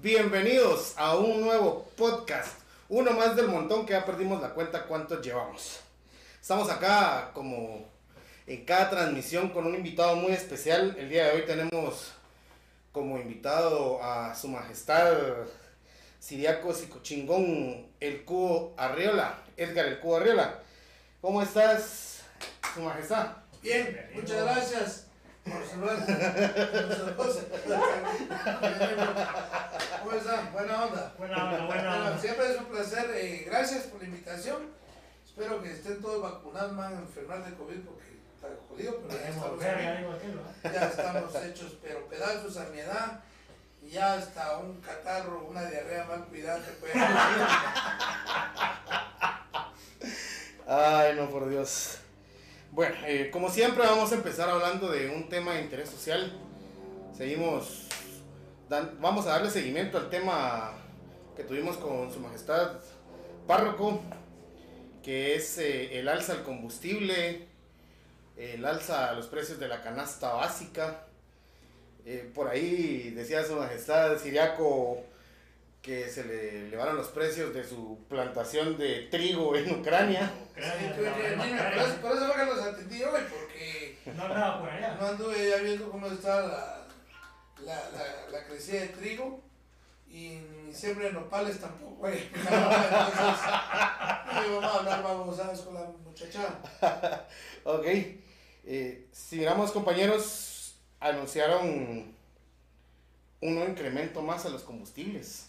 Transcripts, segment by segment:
Bienvenidos a un nuevo podcast, uno más del montón que ya perdimos la cuenta cuántos llevamos. Estamos acá como en cada transmisión con un invitado muy especial. El día de hoy tenemos como invitado a su majestad Siriaco Chingón, el Cubo Arriola, Edgar el Cubo Arriola. ¿Cómo estás, su majestad? Bien, muchas gracias. ¿Cómo están? Buena onda. Buena onda, buena onda. siempre es un placer. eh, gracias por la invitación. Espero que estén todos vacunados, man, a enfermar de COVID porque está jodido, pero ya estamos, ya estamos hechos, pero pedazos a mi edad. Y ya hasta un catarro, una diarrea mal cuidada te puede Ay, no, por Dios. Bueno, eh, como siempre vamos a empezar hablando de un tema de interés social. Seguimos, vamos a darle seguimiento al tema que tuvimos con su majestad párroco, que es eh, el alza al combustible, el alza a los precios de la canasta básica. Eh, por ahí decía su majestad Siriaco que se le elevaron los precios de su plantación de trigo en Ucrania. No, Ucrania. por eso, por eso fue que los atendí hoy, porque No andaba por allá. no anduve ya viendo cómo está la, la, la, la crecida de trigo y ni siembra de nopales tampoco. güey. Entonces, y vamos a hablar babosadas con la muchacha. Ok. Eh, si miramos, compañeros, anunciaron un nuevo incremento más a los combustibles.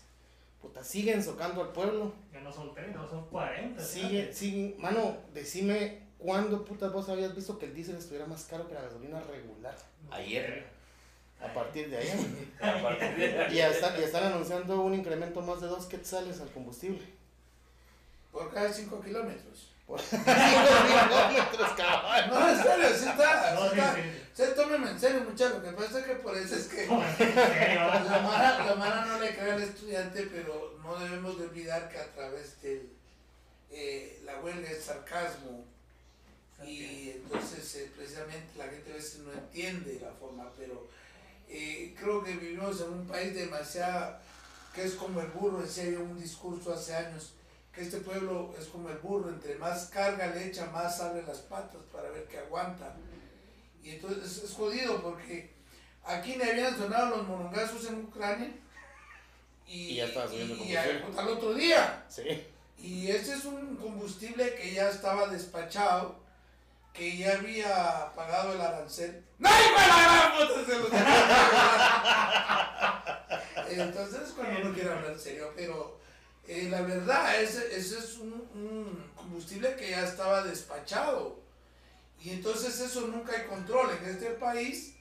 Puta, siguen socando al pueblo. Ya no son 30, son 40. Sigue, siguen. Mano, decime cuándo putas vos habías visto que el diésel estuviera más caro que la gasolina regular. Ayer. A partir de ayer. A partir de y, ya están, y están anunciando un incremento más de dos quetzales al combustible. Por cada 5 kilómetros. No, en serio, sí está. No. Sí, tómeme en serio, muchachos. Lo que pasa que por eso es que. La Mara, la Mara no le cree al estudiante, pero no debemos de olvidar que a través de la huelga es sarcasmo y entonces eh, precisamente la gente a veces no entiende la forma, pero eh, creo que vivimos en un país demasiado que es como el burro, decía yo un discurso hace años, que este pueblo es como el burro, entre más carga le echa, más abre las patas para ver que aguanta. Y entonces es jodido porque aquí le habían sonado los morongazos en Ucrania y, Y ya estaba subiendo y- combustible. al- al otro día. Sí. Y ese es un combustible que ya estaba despachado, que ya había pagado el arancel. ¡No, Entonces, cuando uno quiere hablar en serio, pero eh, la verdad, ese, ese es un, un combustible que ya estaba despachado. Y entonces eso nunca hay control. En este país,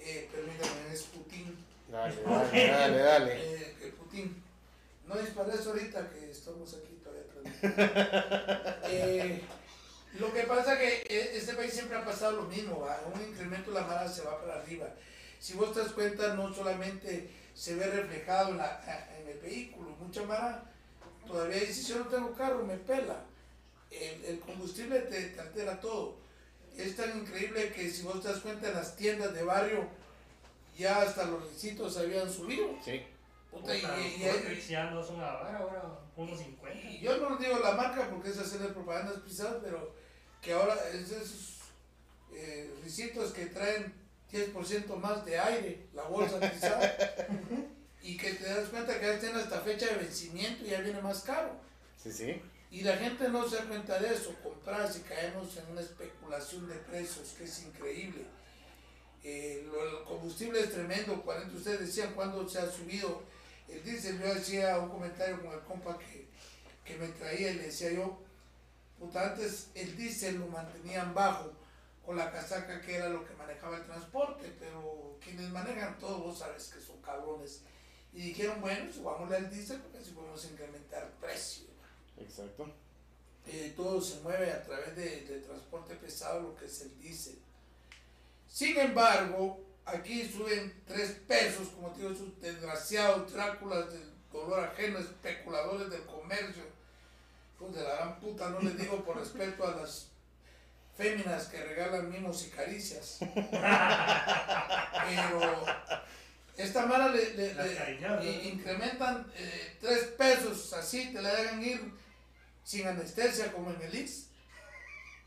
eh, permítanme, es Putin. Dale, dale, dale, dale. Eh, Putin. No dispares ahorita que estamos aquí todavía. Eh, lo que pasa que este país siempre ha pasado lo mismo, ¿va? un incremento la mara se va para arriba. Si vos te das cuenta, no solamente se ve reflejado en, la- en el vehículo, mucha mara todavía dice, si yo no tengo carro, me pela. El, el combustible te, te altera todo. Es tan increíble que si vos te das cuenta en las tiendas de barrio, ya hasta los recitos habían subido. Sí. Puta, y- Puta, y- y- Cotrix ya no son ahora, ahora unos 50. y yo no digo la marca porque es hacerle propagandas pisadas, pero que ahora es esos eh, ricitos que traen 10% más de aire, la bolsa pisada, y que te das cuenta que ya tienen hasta fecha de vencimiento y ya viene más caro. Sí, sí. Y la gente no se da cuenta de eso, comprar si caemos en una especulación de precios que es increíble. Eh, lo- el combustible es tremendo, 40, ustedes decían cuándo se ha subido el diésel, yo hacía un comentario con el compa que, que me traía y le decía yo, puta, antes el diésel lo mantenían bajo con la casaca que era lo que manejaba el transporte, pero quienes manejan todo, vos sabes que son cabrones. Y dijeron, bueno, subámosle al diésel porque así podemos incrementar el precio Exacto. eh, todo se mueve a través de, de transporte pesado, lo que es el diésel. Sin embargo, aquí suben 3 pesos, como te digo, esos desgraciados Dráculas del dolor ajeno, especuladores del comercio. Pues de la gran puta, no les digo por respeto a las féminas que regalan mimos y caricias. Pero Esta mara le, incrementan eh, tres pesos, así te la dejan ir sin anestesia como en el IX.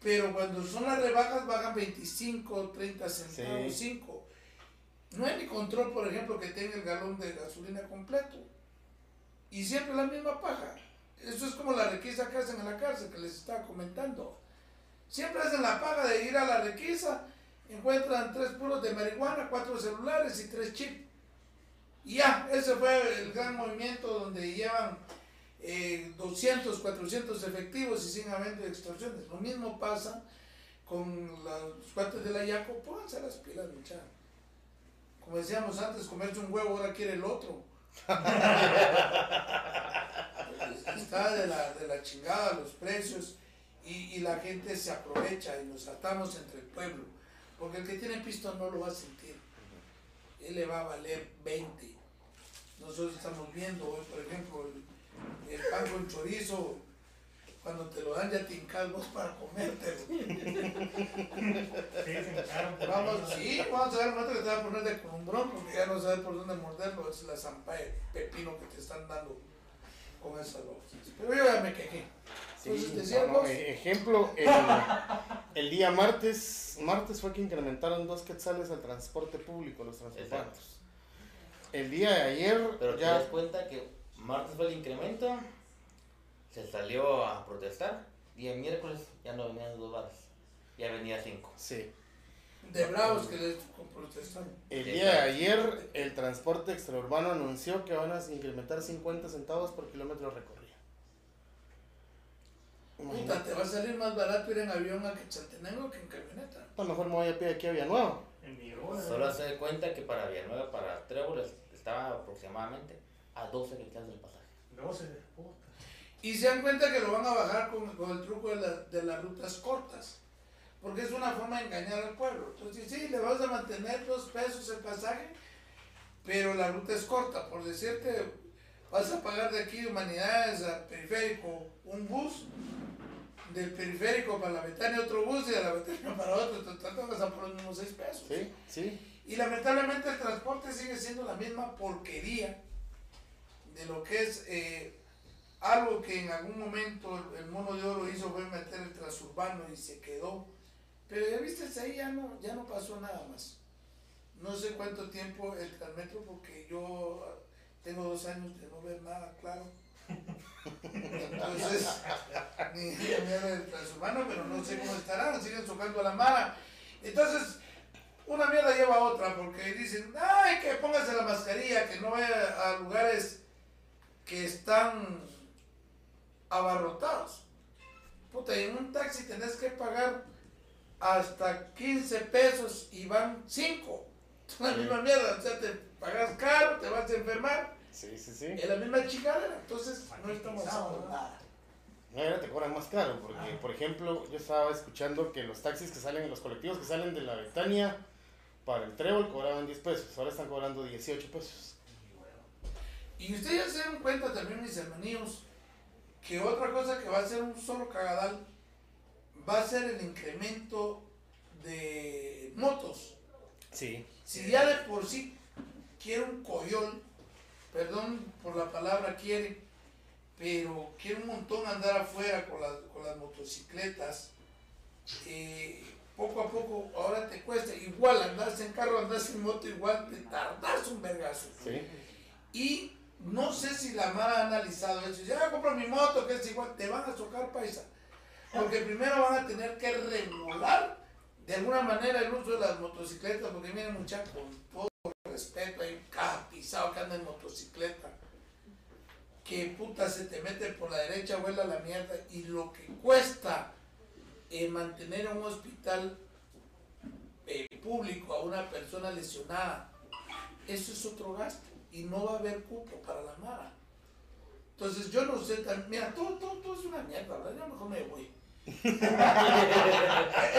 Pero cuando son las rebajas bajan 25, 30 centavos, Sí. 5. No hay ni control, por ejemplo, que tenga el galón de gasolina completo. Y siempre la misma paja. Eso es como la requisa que hacen en la cárcel, que les estaba comentando. Siempre hacen la paga de ir a la requisa, encuentran tres puros de marihuana, cuatro celulares y tres chips. Y ya, ese fue el gran movimiento donde llevan eh, 200, 400 efectivos y sin haber de extorsiones. Lo mismo pasa con los cuates de la Yaco, pónganse las pilas, muchachos. Como decíamos antes, comerse un huevo, ahora quiere el otro. Está de la, de la chingada los precios y, y la gente se aprovecha y nos atamos entre el pueblo. Porque el que tiene pisto no lo va a sentir. Él le va a valer 20. Nosotros estamos viendo hoy, por ejemplo, el, el pan con chorizo. Cuando te lo dan ya te hincas vos para comértelo. Sí, Vamos, sí, vamos a ver momento que te va a poner de columbrón porque ya no sabes por dónde morderlo. Es la zampa de pepino que te están dando con esas bolsas. Pero yo ya me quejé. Sí, Entonces, e- ejemplo, el, el día martes, martes fue que incrementaron dos quetzales al transporte público, los transportantes. El día de ayer Pero te ya das cuenta que martes fue el incremento, se salió a protestar, y el miércoles ya no venían dos bares, ya venía cinco. sí. De bravos que les protestan. El día de ayer el transporte extraurbano anunció que van a incrementar 50 centavos por kilómetro recorrido. Puta, te va a salir más barato ir en avión a Quetzaltenango que en camioneta. a lo mejor me voy a pie aquí a Villanueva. En mi hora. Solo se da cuenta que para Villanueva, para Trébol, es- estaba aproximadamente a 12 quetzales del pasaje. 12 de puta. Y se dan cuenta que lo van a bajar con, con el truco de, la- de las rutas cortas. Porque es una forma de engañar al pueblo. Entonces, sí, le vas a mantener dos pesos el pasaje, pero la ruta es corta. Por decirte, vas a pagar de aquí de Humanidades al periférico un bus, del periférico para la Betania otro bus y de la Betania para otro. Vas a por los mismos seis pesos. Sí, sí. Y lamentablemente el transporte sigue siendo la misma porquería de lo que es eh, algo que en algún momento el, el mono de oro hizo fue meter el transurbano y se quedó. Pero ya viste, ahí ya no, ya no pasó nada más. No sé cuánto tiempo el Transmetro porque yo tengo dos años de no ver nada claro. Entonces, ni idea del transurbano, pero no sé cómo estarán, siguen tocando a la mara. Entonces, una mierda lleva a otra porque dicen, ay, que póngase la mascarilla, que no vaya a lugares que están abarrotados. Puta, en un taxi tenés que pagar hasta 15 pesos y van 5. Es la misma mierda, o sea, te pagas caro, te vas a enfermar, Sí, sí, sí. es la misma chingadera, entonces no estamos nada. No, ahora te cobran más caro, porque, por ejemplo, yo estaba escuchando que los taxis que salen, los colectivos que salen de la Betania para el Trébol cobraban 10 pesos, ahora están cobrando 18 pesos. Y ustedes ya se dan cuenta también, mis hermaníos, que otra cosa que va a ser un solo cagadal va a ser el incremento de motos. Sí. Si ya de por sí quiere un coyol, perdón por la palabra quiere, pero quiere un montón andar afuera con las, con las motocicletas, eh, poco a poco ahora te cuesta, igual andarse en carro, andarse en moto, igual te tardas un vergazo. Sí. Y no sé si la Mara ha analizado eso. Ya compro mi moto, que es igual, te van a chocar paisa. Porque primero van a tener que regular de alguna manera el uso de las motocicletas. Porque miren, muchachos, con todo respeto, hay un que anda en motocicleta. Que puta se te mete por la derecha, vuela la mierda. Y lo que cuesta eh, mantener un hospital eh, público a una persona lesionada, eso es otro gasto y no va a haber cupo para la Mara. Entonces yo no sé, tan- mira, todo, todo, todo es una mierda, ¿verdad? Yo mejor me voy. es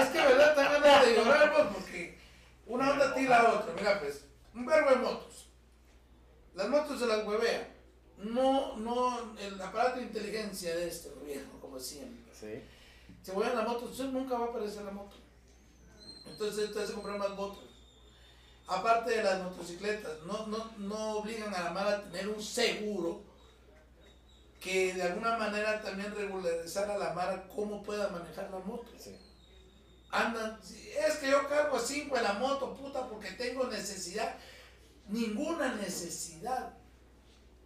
que, ¿verdad? Tengo ganas de llorar, pues, porque una onda tira la otra. Mira, pues, un verbo de motos. Las motos se las huevean. No, no, el aparato de inteligencia de este gobierno, como siempre. Sí. Se huevean la moto, entonces nunca va a aparecer la moto. Entonces te vas a comprar más motos. aparte de las motocicletas, no, no, no obligan a la mala a tener un seguro que de alguna manera también regularizar a la mara cómo pueda manejar la moto. Sí. Andan, es que yo cargo a 5 en la moto, puta, porque tengo necesidad. Ninguna necesidad.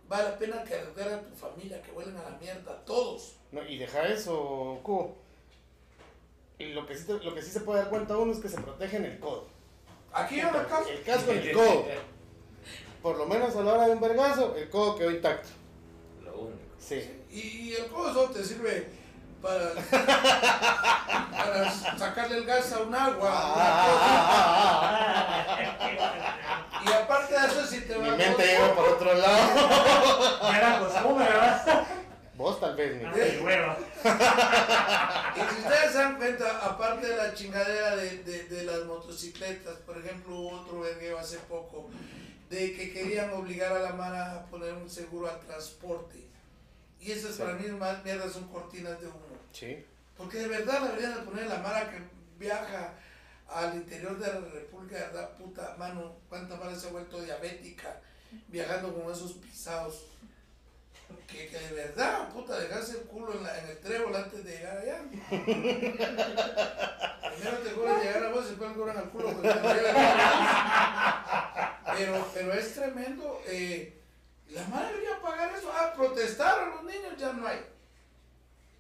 Vale la pena que educar a tu familia, que vuelen a la mierda, todos. No, y deja eso, Cubo. Y lo que, sí te- lo que sí se puede dar cuenta uno es que se protege en el codo. Aquí yo me caso. El casco en el codo. Por lo menos a la hora de un vergazo, el codo quedó intacto. Lo único. Sí. Y, y el codo te sirve para, para sacarle el gas a un agua. Ah, Y aparte de eso, si te Mi va mente llegó por otro lado. ¿verdad? Vos tal vez, mi. Ay, hueva. Y si ustedes se dan cuenta, aparte de la chingadera de, de, de las motocicletas, por ejemplo, hubo otro vergueo hace poco, de que querían obligar a la mara a poner un seguro al transporte. Y esas Sí. para mí más mierdas son cortinas de humo. Sí. Porque de verdad la deberían de poner la mara que viaja al interior de la República, de verdad, puta, mano, cuánta mara se ha vuelto diabética viajando con esos pisados. Que, que de verdad, puta, dejarse el culo en, la- en el trébol antes de llegar allá. Primero te cobran llegar a vos y después te cobran al culo. a- Pero, pero es tremendo. eh, la madre debería pagar eso. Ah, protestar a los niños ya no hay.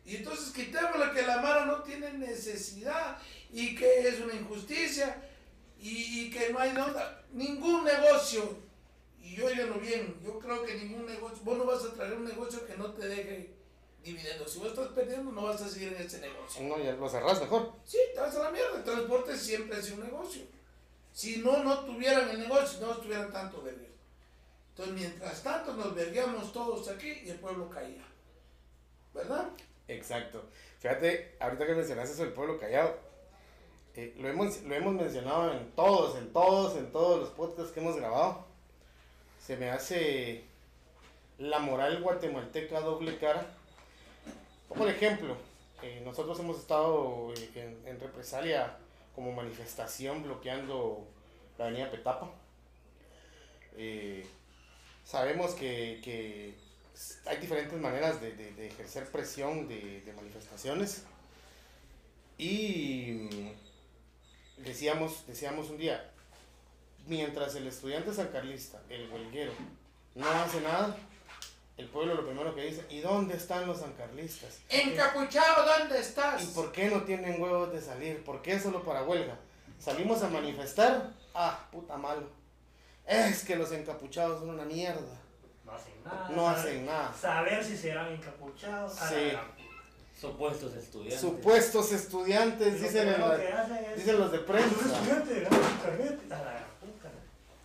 Y entonces quitémosle que la Mara no tiene necesidad y que es una injusticia y, y que no hay nada, ningún negocio. Y óiganlo bien, yo creo que ningún negocio, vos no vas a traer un negocio que no te deje dividendos. Si vos estás perdiendo, no vas a seguir en ese negocio. No, ya lo cerrás mejor. Sí, te vas a la mierda. El transporte siempre es un negocio. Si no, no tuvieran el negocio, no estuvieran tanto vergueo. Entonces, mientras tanto, nos vergueamos todos aquí y el pueblo caía. ¿Verdad? Exacto. Fíjate, ahorita que mencionaste eso del pueblo callado, eh, lo, hemos, lo hemos mencionado en todos, en todos, en todos los podcasts que hemos grabado. Se me hace la moral guatemalteca doble cara. Por ejemplo, eh, nosotros hemos estado eh, en, represalia como manifestación bloqueando la avenida Petapa. Sabemos que, que hay diferentes maneras de, de- de ejercer presión de, de manifestaciones. Y mm, decíamos, decíamos un día, mientras el estudiante sancarlista, el huelguero, no hace nada, el pueblo lo primero que dice, ¿y dónde están los sancarlistas? Encapuchado, ¿dónde estás? ¿Y por qué no tienen huevos de salir? ¿Por qué solo para huelga? ¿Salimos a manifestar? Ah, puta malo. Es que los encapuchados son una mierda. No hacen nada. No hacen nada. Saber si serán encapuchados. Sí. Supuestos estudiantes. Supuestos estudiantes, Lo dicen, la- que es- dicen los de prensa. estudiante, carnet, a la puta.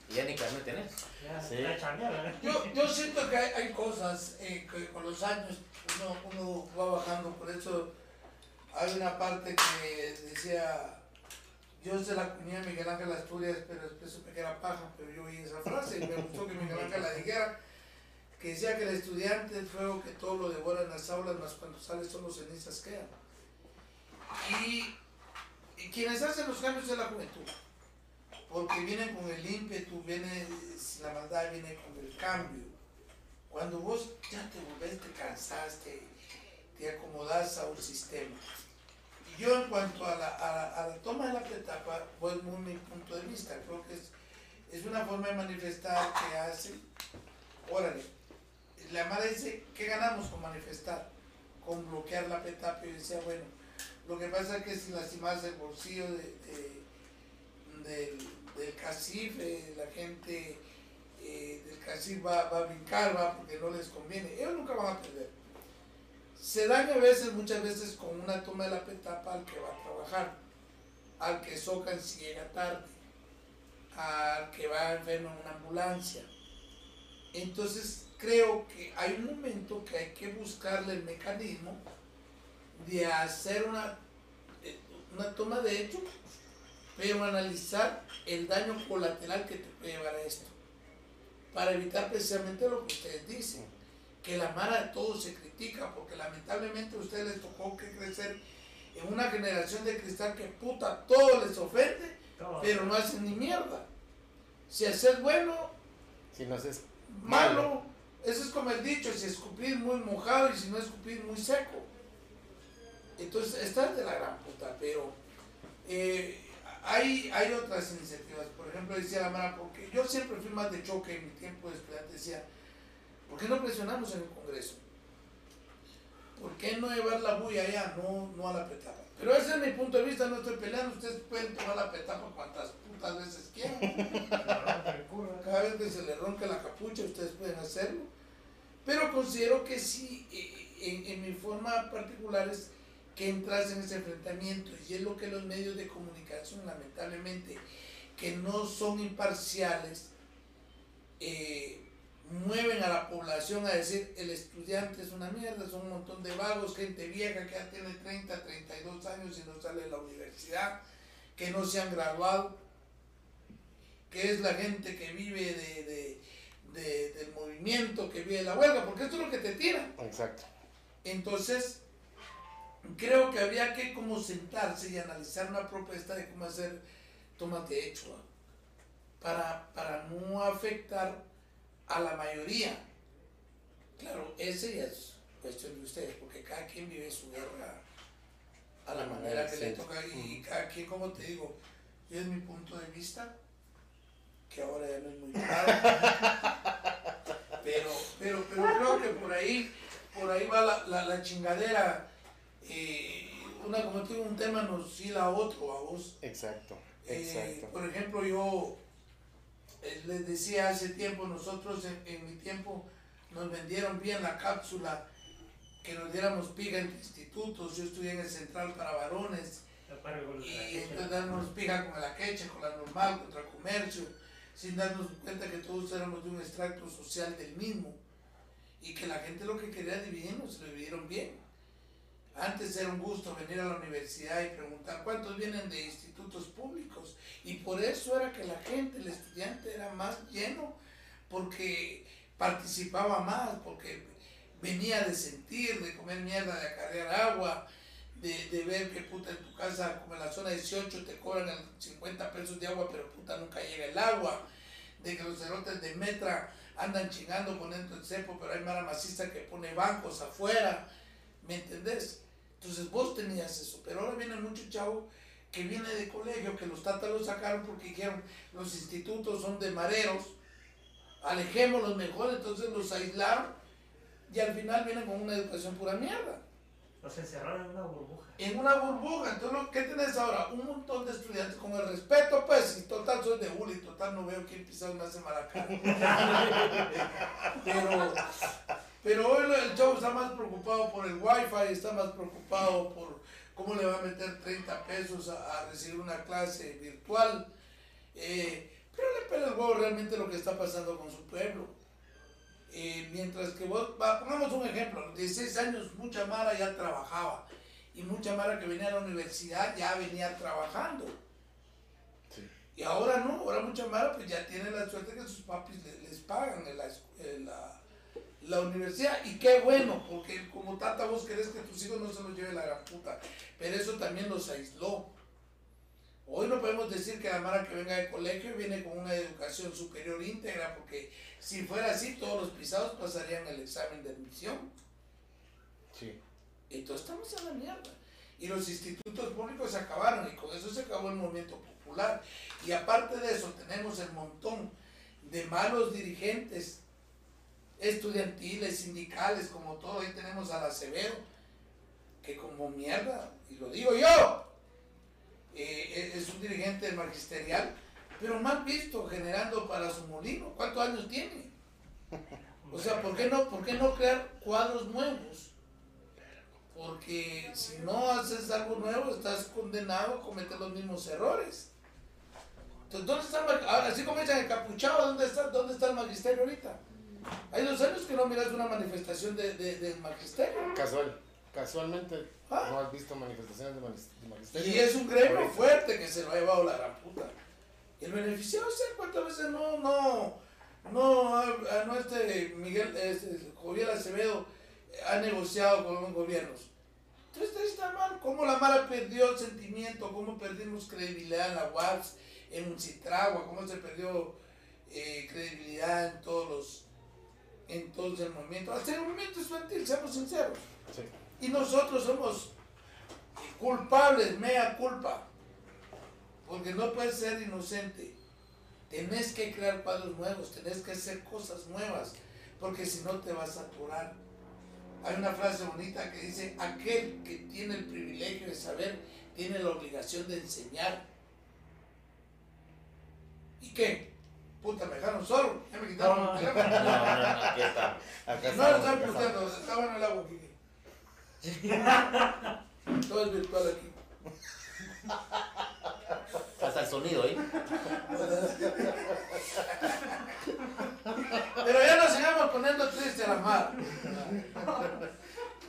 Y ya ni carnet tenés. Ya, Sí. ¿no? Yo, yo siento que hay, hay cosas eh, que con los años uno, uno va bajando, por eso hay una parte que decía, yo se la acuñé a Miguel Ángel Asturias, pero después supe que era paja, pero yo oí esa frase y me gustó que Miguel Ángel la dijera, que decía que el estudiante es fuego que todo lo devora en las aulas, más cuando sale solo cenizas quedan. Y, quienes hacen los cambios es la juventud porque vienen con el ímpetu, viene la maldad, viene con el cambio. Cuando vos ya te volvés, te cansaste, te acomodás a un sistema. Y yo en cuanto a la, toma de la etapa, voy muy mi punto de vista, creo que es una forma de manifestar que hace, órale, la madre dice, ¿qué ganamos con manifestar? Con bloquear la petapa, y decía, bueno, lo que pasa es que si lastimas el bolsillo de, de- del, del CACIF, eh, la gente eh, del CACIF va, va a brincar, va, porque no les conviene. Ellos nunca van a perder. Se daña a veces, muchas veces, con una toma de la petapa al que va a trabajar, al que socan si llega tarde, al que va enfermo en una ambulancia. Entonces, creo que hay un momento que hay que buscarle el mecanismo de hacer una, eh, una toma de hecho pero analizar el daño colateral que te puede llevar a esto. Para evitar precisamente lo que ustedes dicen, que la mara de todo se critica, porque lamentablemente a ustedes les tocó que crecer en una generación de cristal que puta todo les ofende, Todo. pero no hacen ni mierda. Si haces bueno, Si no es malo. Eso es como el dicho, si escupir muy mojado y si no escupir muy seco. Entonces, esta es de la gran puta, pero eh, hay, hay otras iniciativas. Por ejemplo, decía la Mara, porque yo siempre fui más de choque en mi tiempo de estudiante, decía, ¿por qué no presionamos en el Congreso? ¿Por qué no llevar la bulla allá, no, no a la petapa? Pero ese es mi punto de vista, no estoy peleando, ustedes pueden tomar la petapa cuantas putas veces quieran. Cada vez que se le ronca la capucha, ustedes pueden hacerlo. Pero considero que sí, eh, en, en mi forma particular es que entras en ese enfrentamiento y es lo que los medios de comunicación, lamentablemente, que no son imparciales, eh, mueven a la población a decir el estudiante es una mierda, son un montón de vagos, gente vieja que ya tiene 30, 32 años y no sale de la universidad, que no se han graduado, que es la gente que vive de, de- de- del movimiento, que vive de la huelga, porque esto es lo que te tiran. Exacto. Entonces, creo que había que como sentarse y analizar una propuesta de cómo hacer tomas de hecho para, para no afectar a la mayoría. Claro, ese ya es cuestión de ustedes, porque cada quien vive su guerra a la manera que le toca y cada quien, como te digo, es mi punto de vista, que ahora ya no es muy claro, pero, pero, pero creo que por ahí, por ahí va la, la, la chingadera. eh, una, como te digo, un tema nos hila a otro, a vos. Exacto. Eh, Exacto. por ejemplo, yo eh, les decía hace tiempo, nosotros en, en mi tiempo nos vendieron bien la cápsula, que nos diéramos piga entre institutos. Yo estudié en el Central para Varones y entonces darnos pija con la quecha, con la normal, contra comercio, sin darnos cuenta que todos éramos de un extracto social del mismo y que la gente lo que quería dividirnos, se lo dividieron bien. Antes era un gusto venir a la universidad y preguntar cuántos vienen de institutos públicos y por eso era que la gente, el estudiante era más lleno porque participaba más, porque venía de sentir, de comer mierda, de acarrear agua, de, ver que puta en tu casa, como en la zona 18, te cobran el 50 pesos de agua, pero puta nunca llega el agua, de que los cerotes de Metra andan chingando poniendo el cepo, pero hay mara macista que pone bancos afuera, ¿me entendés? Entonces vos tenías eso, pero ahora viene mucho chavo que viene de colegio, que los tatas lo sacaron porque dijeron los institutos son de mareros, alejémoslos mejor, entonces los aislaron y al final vienen con una educación pura mierda Los encerraron en una burbuja. En una burbuja. Entonces, ¿lo- ¿qué tenés ahora? Un montón de estudiantes con el respeto, pues, y total soy de Uli, total no veo quién pisado me hace mala cara. pero, pero hoy el chavo está más preocupado por el wifi, está más preocupado por cómo le va a meter 30 pesos a, a recibir una clase virtual. Eh, pero le pela el huevo realmente lo que está pasando con su pueblo. Eh, mientras que vos, pongamos un ejemplo, a los 16 años mucha Mara ya trabajaba y mucha Mara que venía a la universidad ya venía trabajando. Sí. Y ahora no, ahora mucha Mara pues ya tiene la suerte que sus papis le- les, pagan en la, en la, la universidad. Y qué bueno, porque como tata vos querés que tus hijos no se los lleve la gran puta. Pero eso también los aisló. Hoy no podemos decir que la Mara que venga de colegio viene con una educación superior íntegra, porque si fuera así, todos los pisados pasarían el examen de admisión. Entonces estamos en la mierda. Y los institutos públicos se acabaron y con eso se acabó el movimiento popular. Y aparte de eso tenemos el montón de malos dirigentes estudiantiles, sindicales, como todo. Ahí tenemos al Acevedo, que como mierda, y lo digo yo, eh, es un dirigente magisterial, pero mal visto, generando para su molino. ¿Cuántos años tiene? O sea, ¿por qué no, por qué no crear cuadros nuevos? Porque si no haces algo nuevo, estás condenado a cometer los mismos errores. Entonces, ¿dónde está el mag- ahora, así como dicen encapuchado, ¿dónde está, ¿dónde está el magisterio ahorita? Hay dos años que no miras una manifestación de, de- del magisterio. Casual. Casualmente Ah. no has visto manifestaciones de, magis- de magisterio. Y es un gremio Ahorita. fuerte que se lo ha llevado la gran puta. Y el beneficiado, sé cuántas veces no, no, no, a, a no este Miguel, este, Joviel Acevedo ha negociado con los gobiernos. Entonces está mal, cómo la Mara perdió el sentimiento, cómo perdimos credibilidad en la UAPS, en Citragua, cómo se perdió eh, credibilidad en todos los en todos el movimiento, hasta el movimiento estudiantil, seamos sinceros. Sí. Y nosotros somos culpables, mea culpa, porque no puedes ser inocente. Tenés que crear cuadros nuevos, tenés que hacer cosas nuevas, porque si no te vas a aturar. Hay una frase bonita que dice, aquel que tiene el privilegio de saber, tiene la obligación de enseñar. ¿Y qué? Puta, me dejaron solo, ya me quitaron No, el no, teléfono. No, no, aquí está. Acá No, lo están acá puteando, estaba en el agua aquí. Todo es virtual aquí. Hasta el sonido, ¿eh? Pero ya nos sigamos poniendo triste a la mara.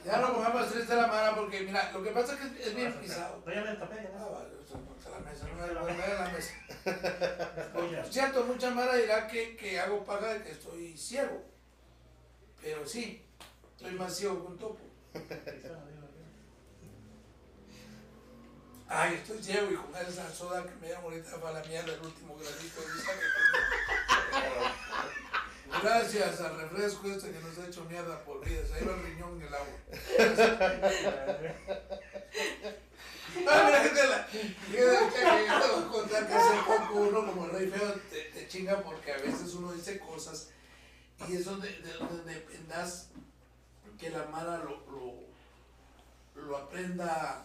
Ya no pongamos triste a la mara porque, mira, lo que pasa es que es bien pisado. No, ya me tapé, ya Ah, no. la mesa, no me no me hagas la mesa. Por cierto, mucha mara dirá que, que hago paga de que estoy ciego. Pero sí, estoy más ciego que un topo. Ay, estoy ciego y con esa soda que me dieron ahorita para la mierda el último granito de sal que. Gracias al refresco este que nos ha hecho mierda por vida. Se ido el riñón en el agua. Ah, mira, que te la. que te- voy a contar que hace poco uno como el rey feo te, te chinga porque a veces uno dice cosas y es donde, de, donde dependas que la mala lo, lo, lo aprenda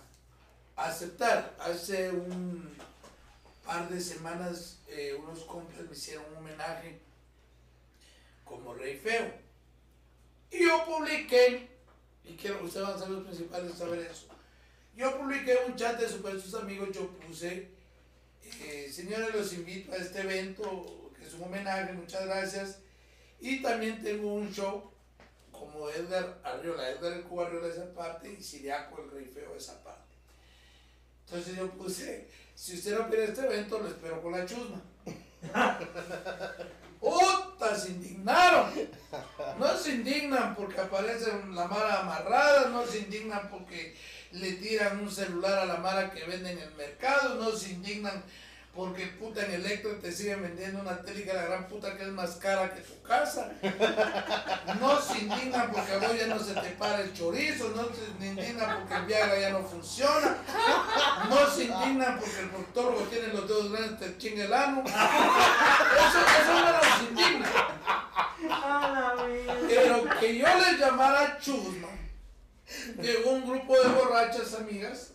aceptar. Hace un par de semanas eh, unos compas me hicieron un homenaje como rey feo. Y yo publiqué, y quiero que ustedes van a ser los principales saber eso. Yo publiqué un chat de supuestos amigos, yo puse, eh, señores, los invito a este evento, que es un homenaje, muchas gracias. Y también tengo un show como Edgar Arriola, Edgar el Cuba Arriola esa parte y Siriaco el Rey Feo esa parte. Entonces yo puse, si usted no quiere este evento, lo espero con la chusma. ¡Puta! Se indignaron. No se indignan porque aparecen la mara amarrada, no se indignan porque le tiran un celular a la mara que vende en el mercado, no se indignan porque puta en Electro te siguen vendiendo una tele que la gran puta que es más cara que tu casa. No se indignan porque a vos ya no se te para el chorizo, no se indignan porque el Viagra ya no funciona, no se indignan porque el proctólogo tiene los dedos grandes, te chinga el ano. Eso, eso no los indigna. Pero que yo les llamara chusma, llegó un grupo de borrachas amigas,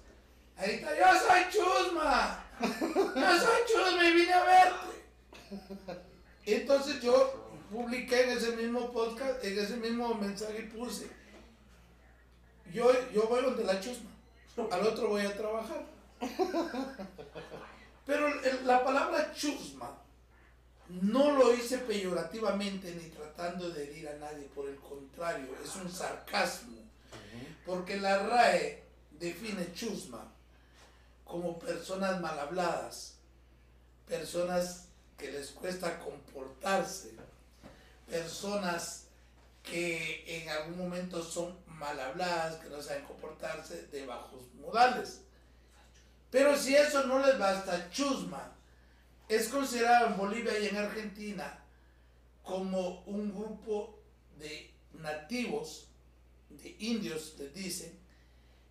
ahí está, yo soy chusma, yo soy y vine a verte. Entonces yo publiqué en ese mismo podcast, en ese mismo mensaje puse, yo, yo voy donde la chusma, al otro voy a trabajar. Pero el- la palabra chusma no lo hice peyorativamente ni tratando de herir a nadie, por el contrario, es un sarcasmo. Porque la RAE define chusma como personas mal habladas, personas que les cuesta comportarse, personas que en algún momento son mal habladas, que no saben comportarse de bajos modales. Pero si eso no les basta, chusma es considerado en Bolivia y en Argentina como un grupo de nativos, de indios, les dicen,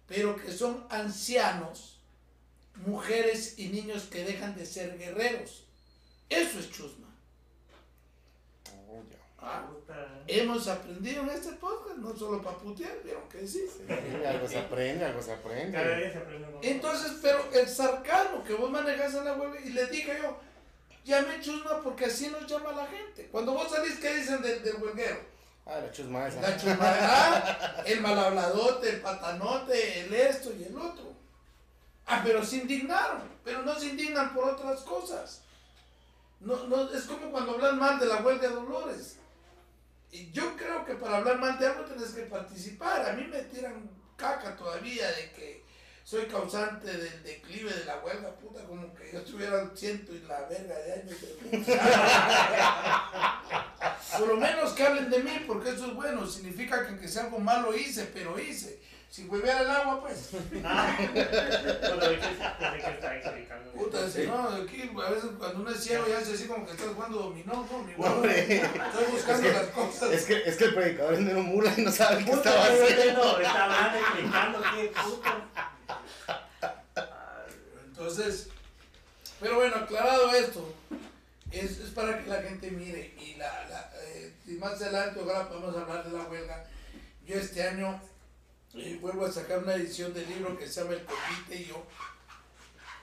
pero que son ancianos, mujeres y niños que dejan de ser guerreros. Eso es chusma. Oh, ya. Ah. Hemos aprendido en este podcast, no solo para putear, vieron que sí. Sí, algo se aprende, algo se aprende. Cada día se aprende más. Entonces, pero el sarcasmo que vos manejas en la web, y les dije yo, llame chusma porque así nos llama la gente. Cuando vos salís, ¿qué dicen del, del huelguero? Ah, la chusma esa. La chusmadera, el malhabladote, el patanote, el esto y el otro. Ah, pero se indignaron, pero no se indignan por otras cosas. No, no, es como cuando hablan mal de la huelga de Dolores. Y yo creo que para hablar mal de algo tienes que participar. A mí me tiran caca todavía de que soy causante del declive de la huelga, puta, como que yo tuviera ciento y la verga de años. de- Por lo menos que hablen de mí, porque eso es bueno. Significa que aunque sea algo malo hice, pero hice. Sin huevear el agua, pues. Ah, bueno, de que está explicando. Puta, dice, no, aquí a veces cuando uno es ciego ya hace así como que estás jugando dominó, no, mi No, huevo. hombre. Estoy buscando Es que- las cosas. Es que, es que el predicador es medio mula y no sabe qué estaba haciendo. está hablando, explicando, qué puta. Entonces, pero bueno, aclarado esto, es, es para que la gente mire y la, la, eh, y más adelante ahora podemos hablar de la huelga. Yo este año eh, vuelvo a sacar una edición del libro que se llama El Convite y yo,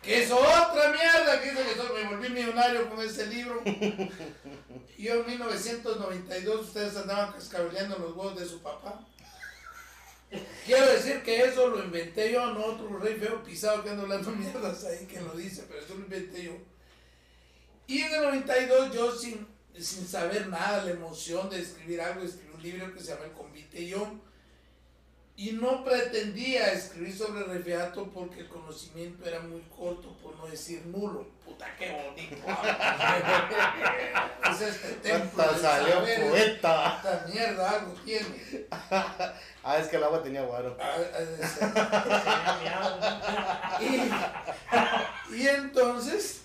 que es otra mierda, que dice que soy- me volví millonario con ese libro. Y yo en 1992 ustedes andaban cascabeleando los huevos de su papá. Quiero decir que eso lo inventé yo, no otro rey feo pisado que anda hablando mierdas ahí que lo dice, pero eso lo inventé yo. Y en el 92 yo sin, sin saber nada, la emoción de escribir algo, escribí un libro que se llama El Convite Yo. Y no pretendía escribir sobre el refeato porque el conocimiento era muy corto, por no decir nulo. Puta, qué bonito. es este templo Hasta salió saber, poeta. Esta mierda algo tiene. Ah, es que el agua tenía guaro. Ah, ah, Y, y entonces,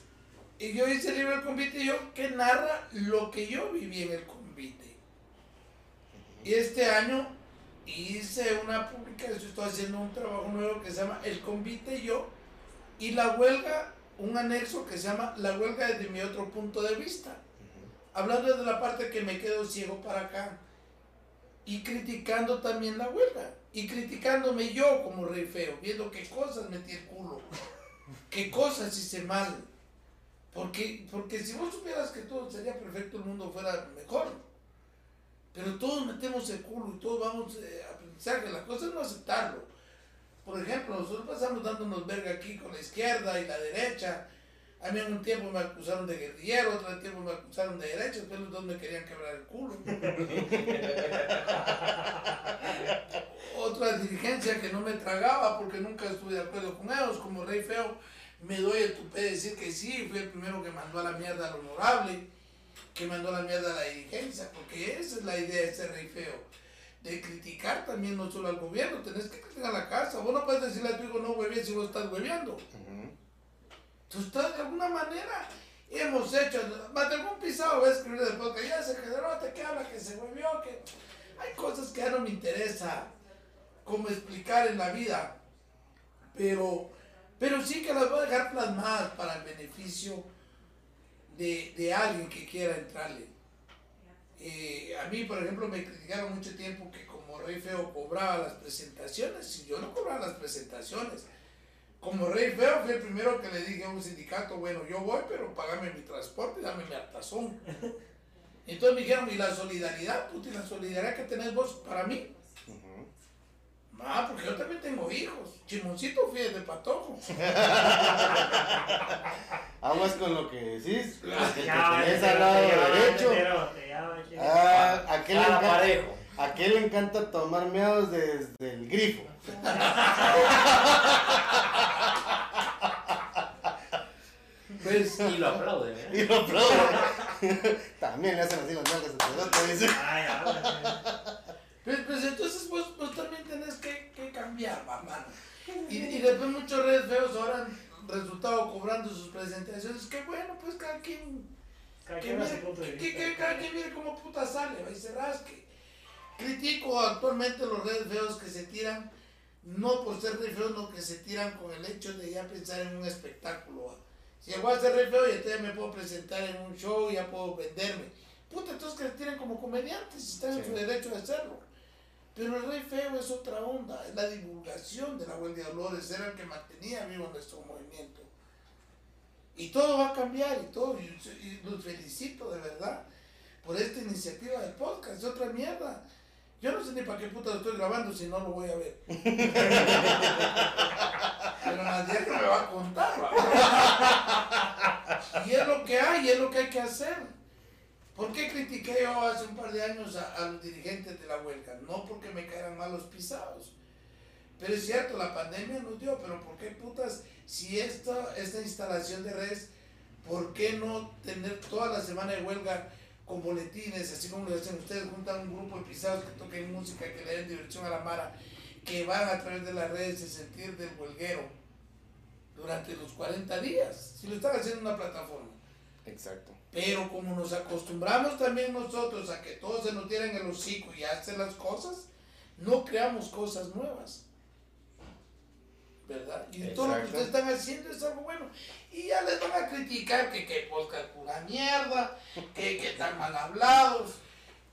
y yo hice el libro El Convite yo que narra lo que yo viví en el convite. Y este año hice una publicación, estoy haciendo un trabajo nuevo que se llama El Convite yo y la huelga, un anexo que se llama La huelga desde mi otro punto de vista. Hablando de la parte que me quedo ciego para acá y criticando también la huelga y criticándome yo como rey feo, viendo qué cosas metí el culo, qué cosas hice mal. Porque, porque si vos supieras que todo sería perfecto, el mundo fuera mejor. Pero todos metemos el culo y todos vamos eh, a aprendizaje. La cosa es no aceptarlo. Por ejemplo, nosotros pasamos dándonos verga aquí con la izquierda y la derecha. A mí en un tiempo me acusaron de guerrillero, otro tiempo me acusaron de derecha, después los dos me querían quebrar el culo. Otra dirigencia que no me tragaba porque nunca estuve de acuerdo con ellos, como rey feo, me doy el tupé de decir que sí, fui el primero que mandó a la mierda al honorable, que mandó la mierda a la dirigencia, porque esa es la idea de ser rey feo, de criticar también no solo al gobierno, tenés que criticar a la casa, vos no puedes decirle a tu hijo no huevíes si vos estás hueveando. Tú estás de alguna manera. Hemos hecho, de algún pisado va a escribir del podcast, ya se generó, que habla, que se volvió, que hay cosas que ya no me interesa cómo explicar en la vida, pero, pero sí que las voy a dejar plasmadas para el beneficio de, de alguien que quiera entrarle. Eh, a mí, por ejemplo, me criticaron mucho tiempo que como Rey Feo cobraba las presentaciones, y yo no cobraba las presentaciones. Como Rey Feo fui el primero que le dije a un sindicato, bueno, yo voy, pero pagame mi transporte dame mi hartazón. Entonces me dijeron, ¿y la solidaridad? Puta, ¿y la solidaridad que tenés vos para mí? Ah, porque yo también tengo hijos. Chimoncito fui de patojo. Aguas con lo que decís. que el que Ya, tenés al lado derecho. Ah, a aquel, le encanta, parejo. a aquel le encanta tomar meados desde el grifo. Pues, Y lo aplauden, ¿eh? Y lo aplaude. También le hacen así las nalgas al dice. Pues, pues entonces vos, Y, y después muchos redes feos ahora han resultado cobrando sus presentaciones. Que bueno, pues cada quien Cada quien mire, punto de que, vista. que cada quien mire cómo puta sale, y se rasque. Critico actualmente los redes feos que se tiran, no por ser re feos, no que se tiran con el hecho de ya pensar en un espectáculo. ¿va? Si voy a ser re feo, ya me puedo presentar en un show, ya puedo venderme. Puta, entonces que se tiren como comediantes, están en Sí. su derecho de hacerlo. Pero el rey feo es otra onda, es la divulgación de la huelga de Dolores, era el que mantenía vivo nuestro movimiento. Y todo va a cambiar y todo, y, y los felicito de verdad por esta iniciativa del podcast, es otra mierda. Yo no sé ni para qué puta lo estoy grabando si no lo voy a ver. Pero nadie me va a contar. ¿va? Y es lo que hay, y es lo que hay que hacer. ¿Por qué critiqué yo hace un par de años a, los dirigentes de la huelga? No porque me caeran mal los pisados. Pero es cierto, la pandemia nos dio, pero ¿por qué putas, si esta, esta instalación de redes, ¿por qué no tener toda la semana de huelga con boletines, así como lo hacen ustedes, juntan un grupo de pisados que toquen música, que le den diversión a la mara, que van a través de las redes de sentir del huelguero durante los 40 días, si lo están haciendo en una plataforma. Exacto. Pero como nos acostumbramos también nosotros a que todos se nos tiren el hocico y hacen las cosas, no creamos cosas nuevas. ¿Verdad? Y todo lo que ustedes están haciendo es algo bueno. Y ya les van a criticar que que podcast pura mierda, que, que están mal hablados,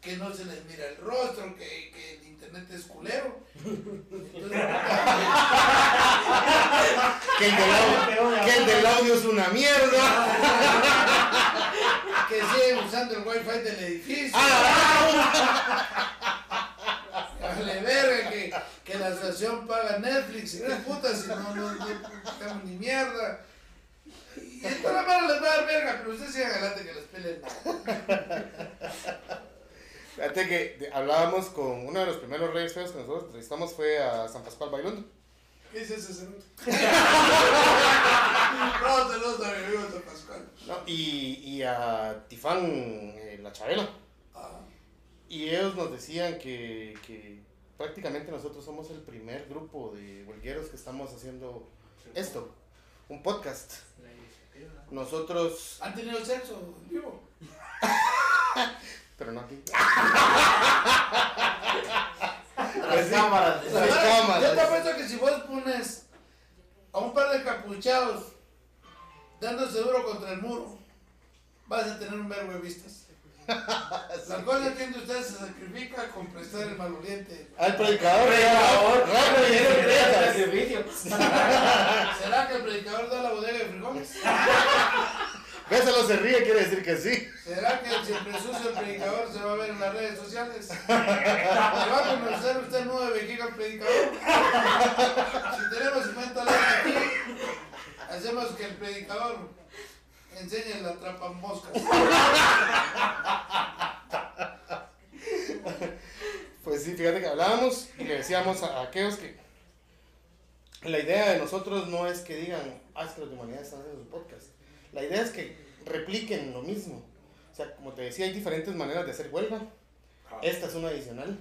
que no se les mira el rostro, que, que el internet es culero. Entonces, Que el del audio, que el del audio es una mierda. que siguen usando el wifi del edificio. Vale verga que, que la estación paga Netflix y qué puta si no, no, no ni mierda. Y esto la mano les va a dar verga, pero ustedes sigan adelante que les peleen nada. Fíjate que hablábamos con uno de los primeros reyes feos que nosotros entrevistamos fue a San Pascual Bailondo. ¿Qué dice ese cerote? No, saludos a mi amigo San Pascual. ¿no? Y, y a Tifán eh, La Chabela. Ah, Y ellos nos decían que, que prácticamente nosotros somos el primer grupo de huelgueros que estamos haciendo esto, un podcast. La iniciativa. Nosotros, ¿Han tenido sexo en vivo? pero no aquí. Las cámaras. Las Ahora, cámaras. Yo te apuesto que si vos pones a un par de capuchados dándose duro contra el muro, vas a tener un verbo de vistas. La cosa es que usted se sacrifica con prestar el maloliente. Al predicador, Predicador. ¿Será que el predicador da la bodega de frijoles? Bésalo se ríe, quiere decir que sí. ¿Será que el siempre sucio el predicador se va a ver en las redes sociales? ¿Le va a conocer usted el de vejiga al predicador? Si tenemos 50 likes aquí, hacemos que el predicador enseñe la trapa moscas. Pues sí, fíjate que hablábamos y le decíamos a, aquellos que la idea de nosotros no es que digan, ah, es que los de humanidad están haciendo su podcast. La idea es que repliquen lo mismo. O sea, como te decía, hay diferentes maneras de hacer huelga. Esta es una adicional.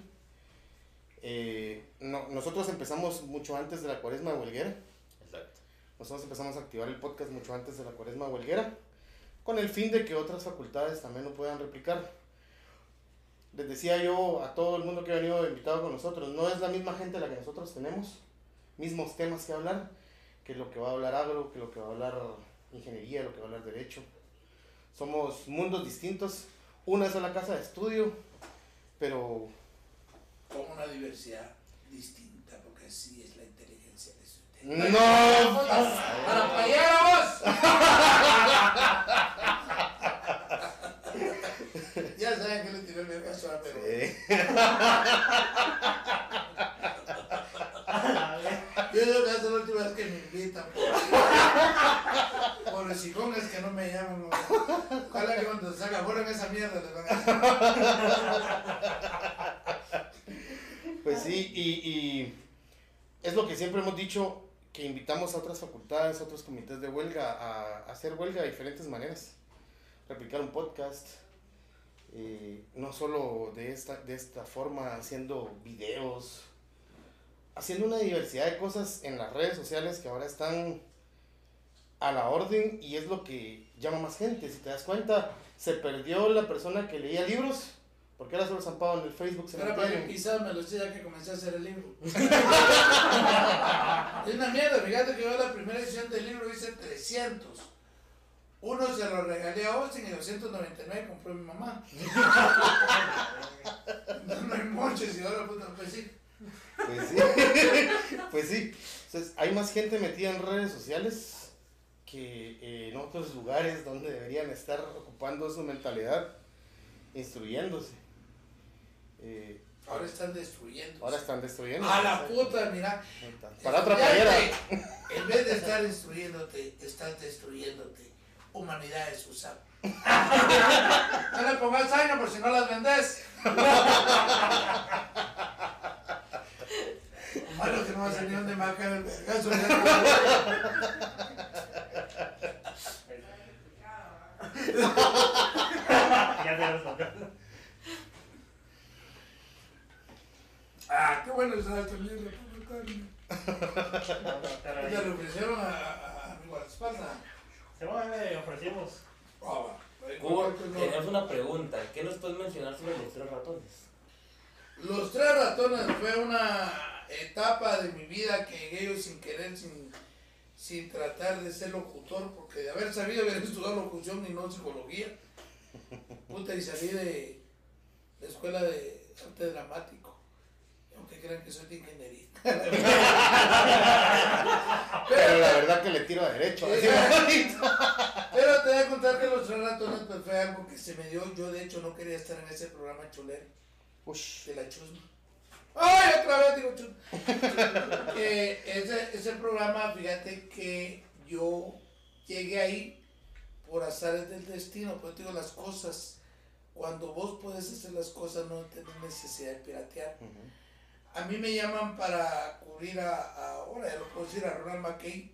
Eh, no- nosotros empezamos mucho antes de la cuaresma huelguera. Exacto. Nosotros empezamos a activar el podcast mucho antes de la cuaresma huelguera, con el fin de que otras facultades también lo puedan replicar. Les decía yo a todo el mundo que ha venido invitado con nosotros, no es la misma gente la que nosotros tenemos, mismos temas que hablar, que lo que va a hablar agro, que lo que va a hablar ingeniería, lo que va a hablar derecho. Somos mundos distintos, una sola casa de estudio, pero Con una diversidad distinta, porque así es la inteligencia de su no... ¡Para payar Ya saben que le tiré el vergazo a pero Eh, Yo creo que esa es la última vez que me invitan. Los es que no me llaman. Ojalá que cuando salga fuera esa mierda Pues sí, y, y es lo que siempre hemos dicho, que invitamos a otras facultades, a otros comités de huelga a, a hacer huelga de diferentes maneras. Replicar un podcast, eh, no solo de esta, de esta forma, haciendo videos, haciendo una diversidad de cosas en las redes sociales que ahora están a la orden y es lo que llama más gente. Si te das cuenta, se perdió la persona que leía libros, porque ahora solo zampado en el Facebook. Se Era para quizás me lo ya que comencé a hacer el libro. es una mierda, fíjate que yo la primera edición del libro hice 300. Uno se lo regalé a Austin y 299 compró mi mamá. no, no hay moches y ahora puta, pues sí. Pues sí, pues sí. Entonces, hay más gente metida en redes sociales que eh, en otros lugares donde deberían estar ocupando su mentalidad, instruyéndose. Eh, Ahora están destruyendo. ahora están destruyendo. A la puta, mira. Para otra playera. En vez de estar instruyéndote, estás destruyéndote. Humanidad es usar. No le pongas año por si no las vendes. Malo que no va a salir donde me va a caer el vergazo. Ya te lo. Ah, qué bueno está este libro. ahí. Le ofrecieron a, guardaespaldas. Se va, le ofrecimos. Ah, tenemos una pregunta. ¿Qué nos puedes mencionar sobre los tres ratones? Los tres ratones fue una etapa de mi vida que llegué yo sin querer, sin, sin tratar de ser locutor, porque de haber sabido haber estudiado locución y no psicología. Puta, y salí de la escuela de arte dramático. Aunque crean que soy de ingeniería. Pero la verdad que le tiro a derecho. Pero te voy a contar que los tres ratones pues, fue algo que se me dio. Yo de hecho no quería estar en ese programa chulero. Ush. de la chusma. ¡Ay, otra vez digo chusma! Eh, ese, ese programa, fíjate que yo llegué ahí por azares del destino, pues digo las cosas, cuando vos puedes hacer las cosas no tenés necesidad de piratear. A mí me llaman para cubrir a, a- ahora ya lo puedo decir, a Ronald McKay,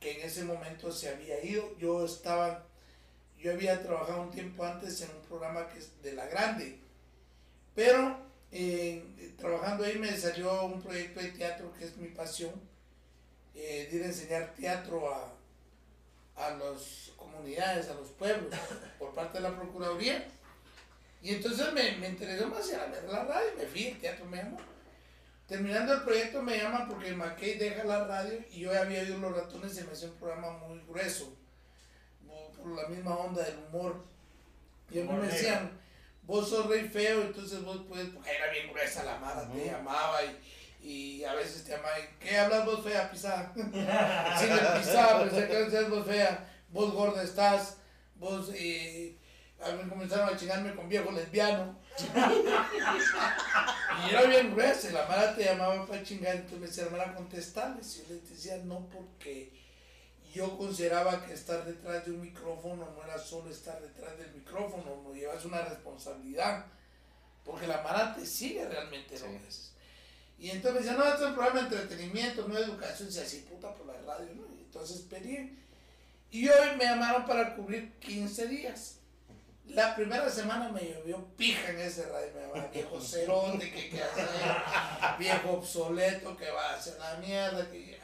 que en ese momento se había ido. Yo estaba, yo había trabajado un tiempo antes en un programa que es de La Grande, pero eh, trabajando ahí me salió un proyecto de teatro que es mi pasión, eh, de ir a enseñar teatro a, a las comunidades, a los pueblos, por parte de la Procuraduría. Y entonces me, me interesó más ir a ver la radio, me fui, el teatro me llamó. Terminando el proyecto me llaman porque McKay deja la radio y yo había oído Los Ratones y me hacía un programa muy grueso, por- la misma onda del humor. Y a mí me decían, vos sos rey feo, entonces vos puedes, porque era bien gruesa la mara, te llamaba y, y a veces te llamaba, y, ¿qué hablas vos fea, pisada? Sí, le pisaba, pensé que eres vos fea, vos gorda estás, vos, eh, a mí comenzaron a chingarme con viejo lesbiano. y era bien gruesa, y la mala te llamaba para chingar, entonces me decía, hermana, contestarles. Y yo les decía, no, porque yo consideraba que estar detrás de un micrófono no era solo estar detrás del micrófono, no llevas una responsabilidad, porque la mala te sigue realmente Sí. lo que haces. Y entonces me decía, no, esto es un programa de entretenimiento, no de educación, decía, así puta por la radio, ¿no? Y entonces esperé. Y hoy me llamaron para cubrir 15 días. La primera semana me llovió pija en ese radio, me llamaban viejo cerote, que qué hacer, viejo obsoleto, que va a hacer la mierda, que.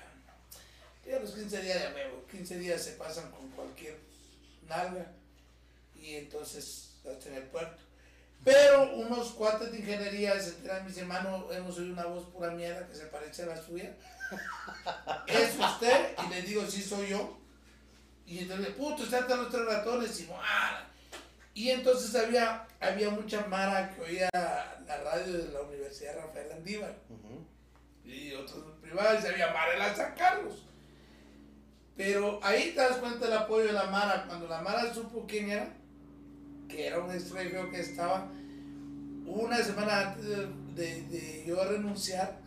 Y a los 15 días ya me voy, 15 días se pasan con cualquier nalga y entonces hasta en el puerto. Pero unos cuates de ingeniería se enteran, mis hermanos, hemos oído una voz pura mierda que se parece a la suya. ¿Es usted? Y le digo, sí, soy yo. Y entonces, puto, usted está los tres ratones. Y, ¡ah! y entonces había, había mucha mara que oía la radio de la Universidad Rafael Andívar y otros privados, y había Mara en la San Carlos. Pero ahí te das cuenta del apoyo de la Mara. Cuando la Mara supo quién era, que era un extranjero que estaba una semana antes de, de- yo renunciar,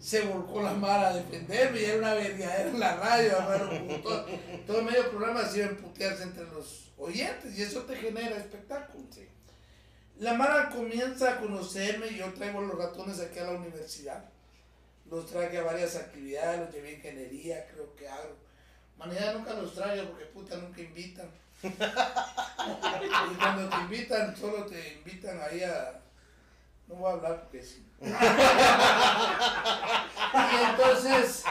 se volcó la Mara a defenderme y era una vergadera en la radio. todo, todo medio programa se iba a emputearse entre los oyentes y eso te genera espectáculo. La Mara comienza a conocerme, yo traigo los ratones aquí a la universidad. Los traje a varias actividades, los llevé a ingeniería, creo que hago. Manera nunca los traigo porque puta nunca invitan. y cuando te invitan, solo te invitan ahí a. No voy a hablar porque sí. y entonces,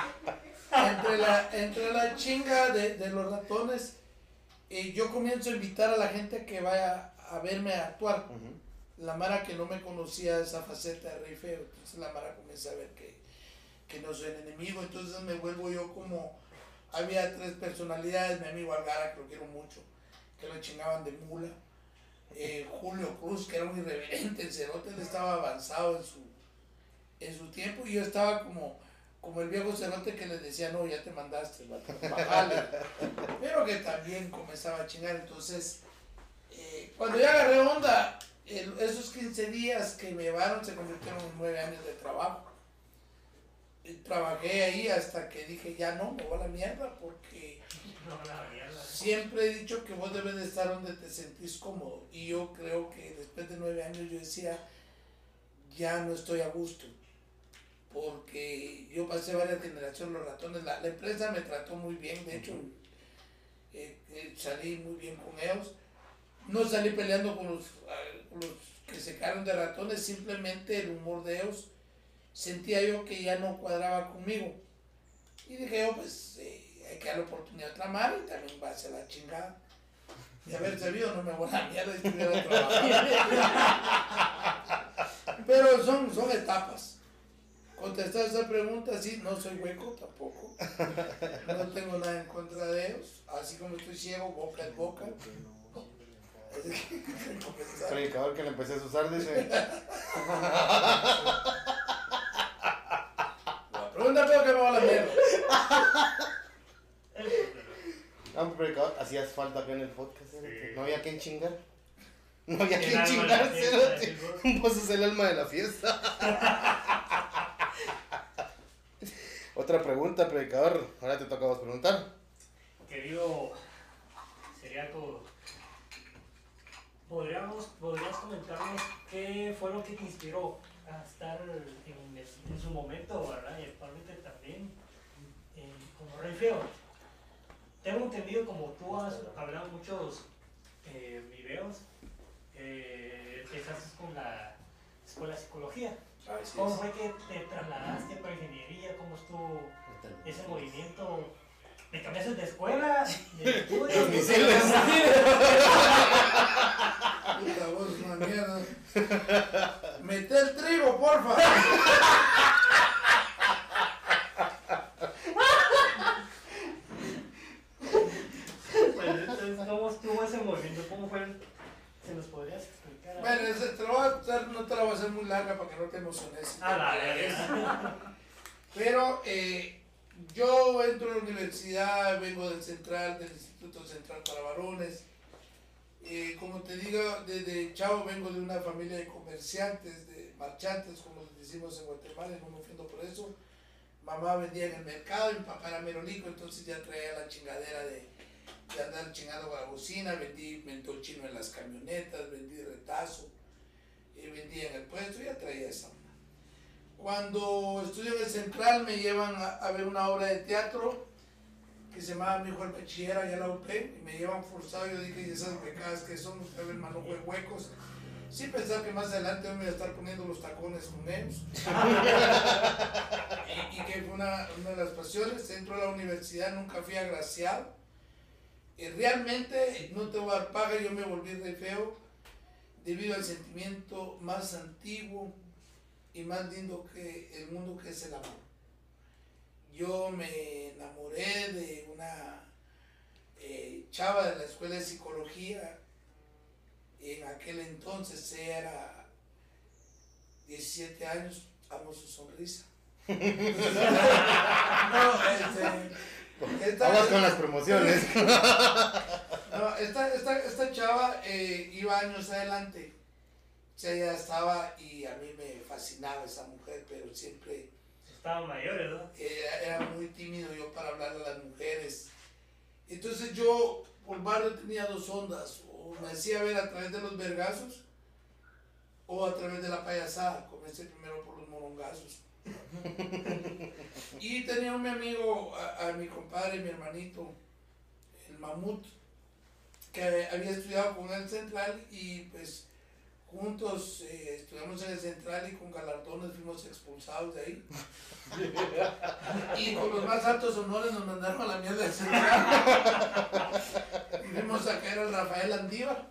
entre la, entre la chinga de, de los ratones, eh, yo comienzo a invitar a la gente que vaya a verme a actuar la Mara que no me conocía esa faceta de rey feo, entonces la Mara comienza a ver que, que no soy el enemigo, entonces me vuelvo yo como, había tres personalidades, mi amigo Algara, que lo quiero mucho, que lo chingaban de mula, eh, Julio Cruz, que era un irreverente, el cerote estaba avanzado en su, en su tiempo, y yo estaba como, como el viejo cerote que les decía, no, ya te mandaste, vato, bájale", pero que también comenzaba a chingar, entonces, eh, cuando ya agarré onda, esos 15 días que me llevaron se convirtieron en 9 años de trabajo. Trabajé ahí hasta que dije, ya no, me voy a la mierda porque No, la mierda. siempre he dicho que vos debes de estar donde te sentís cómodo. Y yo creo que después de 9 años yo decía, ya no estoy a gusto. Porque yo pasé varias generaciones los ratones. La, la empresa me trató muy bien, de hecho, eh, eh, salí muy bien con ellos. No salí peleando con los, con los que se quedaron de ratones, simplemente el humor de ellos sentía yo que ya no cuadraba conmigo. Y dije yo, pues eh, hay que dar la oportunidad a otra madre y también va a ser la chingada. De haber sabido, no me voy a la mierda y estuviera trabajando. Pero son, son etapas. Contestar esa pregunta, sí, no soy hueco tampoco. No tengo nada en contra de ellos. Así como estoy ciego, boca en boca. Predicador que le empecé a usar, dice. Pregunta creo que me va a la mierda. Predicador, hacías falta acá en el podcast. ¿eh? Sí. No había quien chingar. No había quien chingarse. vos. Sos el alma de la fiesta. Otra pregunta, predicador. Ahora te toca a vos preguntar. Querido Seriaco, ¿podríamos, ¿podrías comentarnos qué fue lo que te inspiró a estar en, en su momento, ¿verdad? Y actualmente también eh, como Rey Feo. Tengo entendido, como tú has hablado muchos eh, videos, eh, empezaste con la escuela de psicología. ¿Cómo fue que te trasladaste para ingeniería? ¿Cómo estuvo ese movimiento? ¿Me cambiaste de escuela? ¿De estudios? Los misiles. Puta voz, una mierda. Mete el trigo, porfa. Pues, entonces, ¿cómo estuvo ese movimiento? ¿Cómo fue? ¿Se nos podrías explicar? Bueno, ese te lo voy a hacer- no te la voy a hacer muy larga para que no te emociones. Ah, dale. Pero eh, yo entro a la universidad, vengo del central, del Instituto Central para Varones. Eh, como te digo, desde chavo vengo de una familia de comerciantes, de marchantes, como les decimos en Guatemala, no me por eso. Mamá vendía en el mercado, mi papá era merolico, entonces ya traía la chingadera de, de andar chingando con la bocina, vendí mentol chino en las camionetas, vendí retazo, y vendí en el puesto, ya traía esa. Cuando estudio en el Central me llevan a, ver una obra de teatro que se llamaba Mi hijo el bachiller allá la UP y me llevan forzado. Yo dije, ¿y esas becadas que son? Usted ve el manojo de huecos. Sin pensar que más adelante me voy a estar poniendo los tacones con ellos. y, que fue una, de las pasiones. Entro a la universidad, nunca fui agraciado. Y realmente, no te voy a dar yo me volví re feo debido al sentimiento más antiguo y más lindo que el mundo que es el amor. Yo me enamoré de una eh, chava de la escuela de psicología. En aquel entonces era 17 años, amo su sonrisa. no, este, esta- Vamos con las promociones. no, esta, esta, esta chava eh, iba años adelante. O sea, ella estaba y a mí me fascinaba esa mujer, pero siempre Estaban mayores, ¿no? era, era muy tímido yo para hablarle a las mujeres. Entonces yo por barrio tenía dos ondas, o me hacía ver a través de los vergazos o a través de la payasada. Comencé primero por los morongazos. y tenía un mi amigo, a, a mi compadre, mi hermanito, el mamut, que había estudiado con el central y pues juntos eh, estudiamos en el central y con galardones fuimos expulsados de ahí. Y con los más altos honores nos mandaron a la mierda del central. Y fuimos a caer al Rafael Andívar.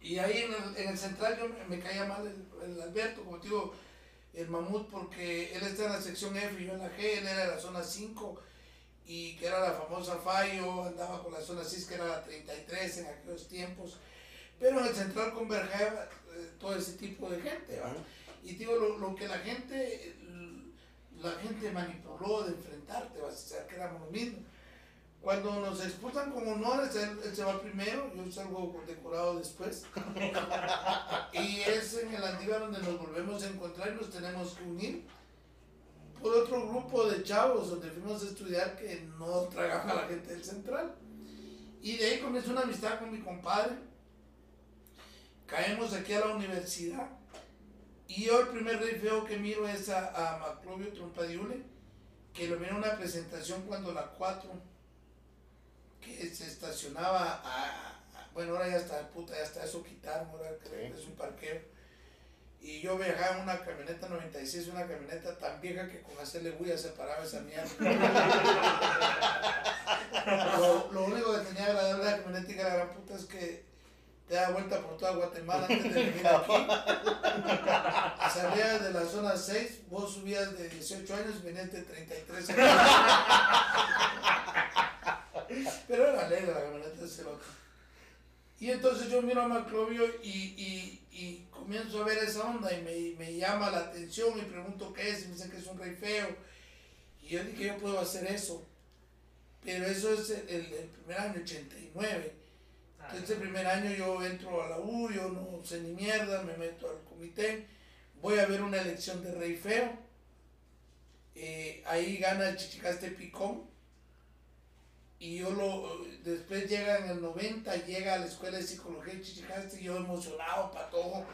Y ahí en el, en el central yo me, me caía mal el, el Alberto, como digo, el mamut, porque él está en la sección F y yo en la G, él era de la zona 5 y que era la famosa Fallo, andaba con la zona 6 que era la 33 en aquellos tiempos. Pero en el central convergía eh, todo ese tipo de gente. ¿va? Y digo, lo, lo que la gente, la gente manipuló de enfrentarte, vas a saber que éramos lo mismo. Cuando nos expulsan con honores, él, él se va primero, yo salgo condecorado después. y es en el Andívar donde nos volvemos a encontrar y nos tenemos que unir por otro grupo de chavos donde fuimos a estudiar que no tragaba a la gente del central. Y de ahí comenzó una amistad con mi compadre. Caemos aquí a la universidad. Y yo el primer rey feo que miro es a, a Maclovio Trompadiule, que lo miro en una presentación cuando la 4, que se estacionaba a, a- bueno, ahora ya está, puta, ya está eso quitaron, ahora Sí. es un parqueo. Y yo viajaba en una camioneta 96, una camioneta tan vieja que con hacerle bulla se paraba esa mierda. lo, lo único que tenía agradable de la camioneta y la gran puta es que te da vuelta por toda Guatemala antes de venir aquí. Salías de la zona 6, vos subías de 18 años y venías de 33 años. Pero era alegre la camioneta de ese loco. Y entonces yo miro a Maclovio y, y, y comienzo a ver esa onda y me, me, llama la atención y pregunto qué es y me dicen que es un rey feo. Y yo dije, yo puedo hacer eso. Pero eso es el, el primer año, 89. Entonces el primer año yo entro a la U, yo no sé ni mierda, me meto al comité, voy a ver una elección de rey feo. Eh, ahí gana el Chichicaste Picón y yo lo, después llega en el 90, llega a la escuela de psicología de Chichicaste, y yo emocionado, todo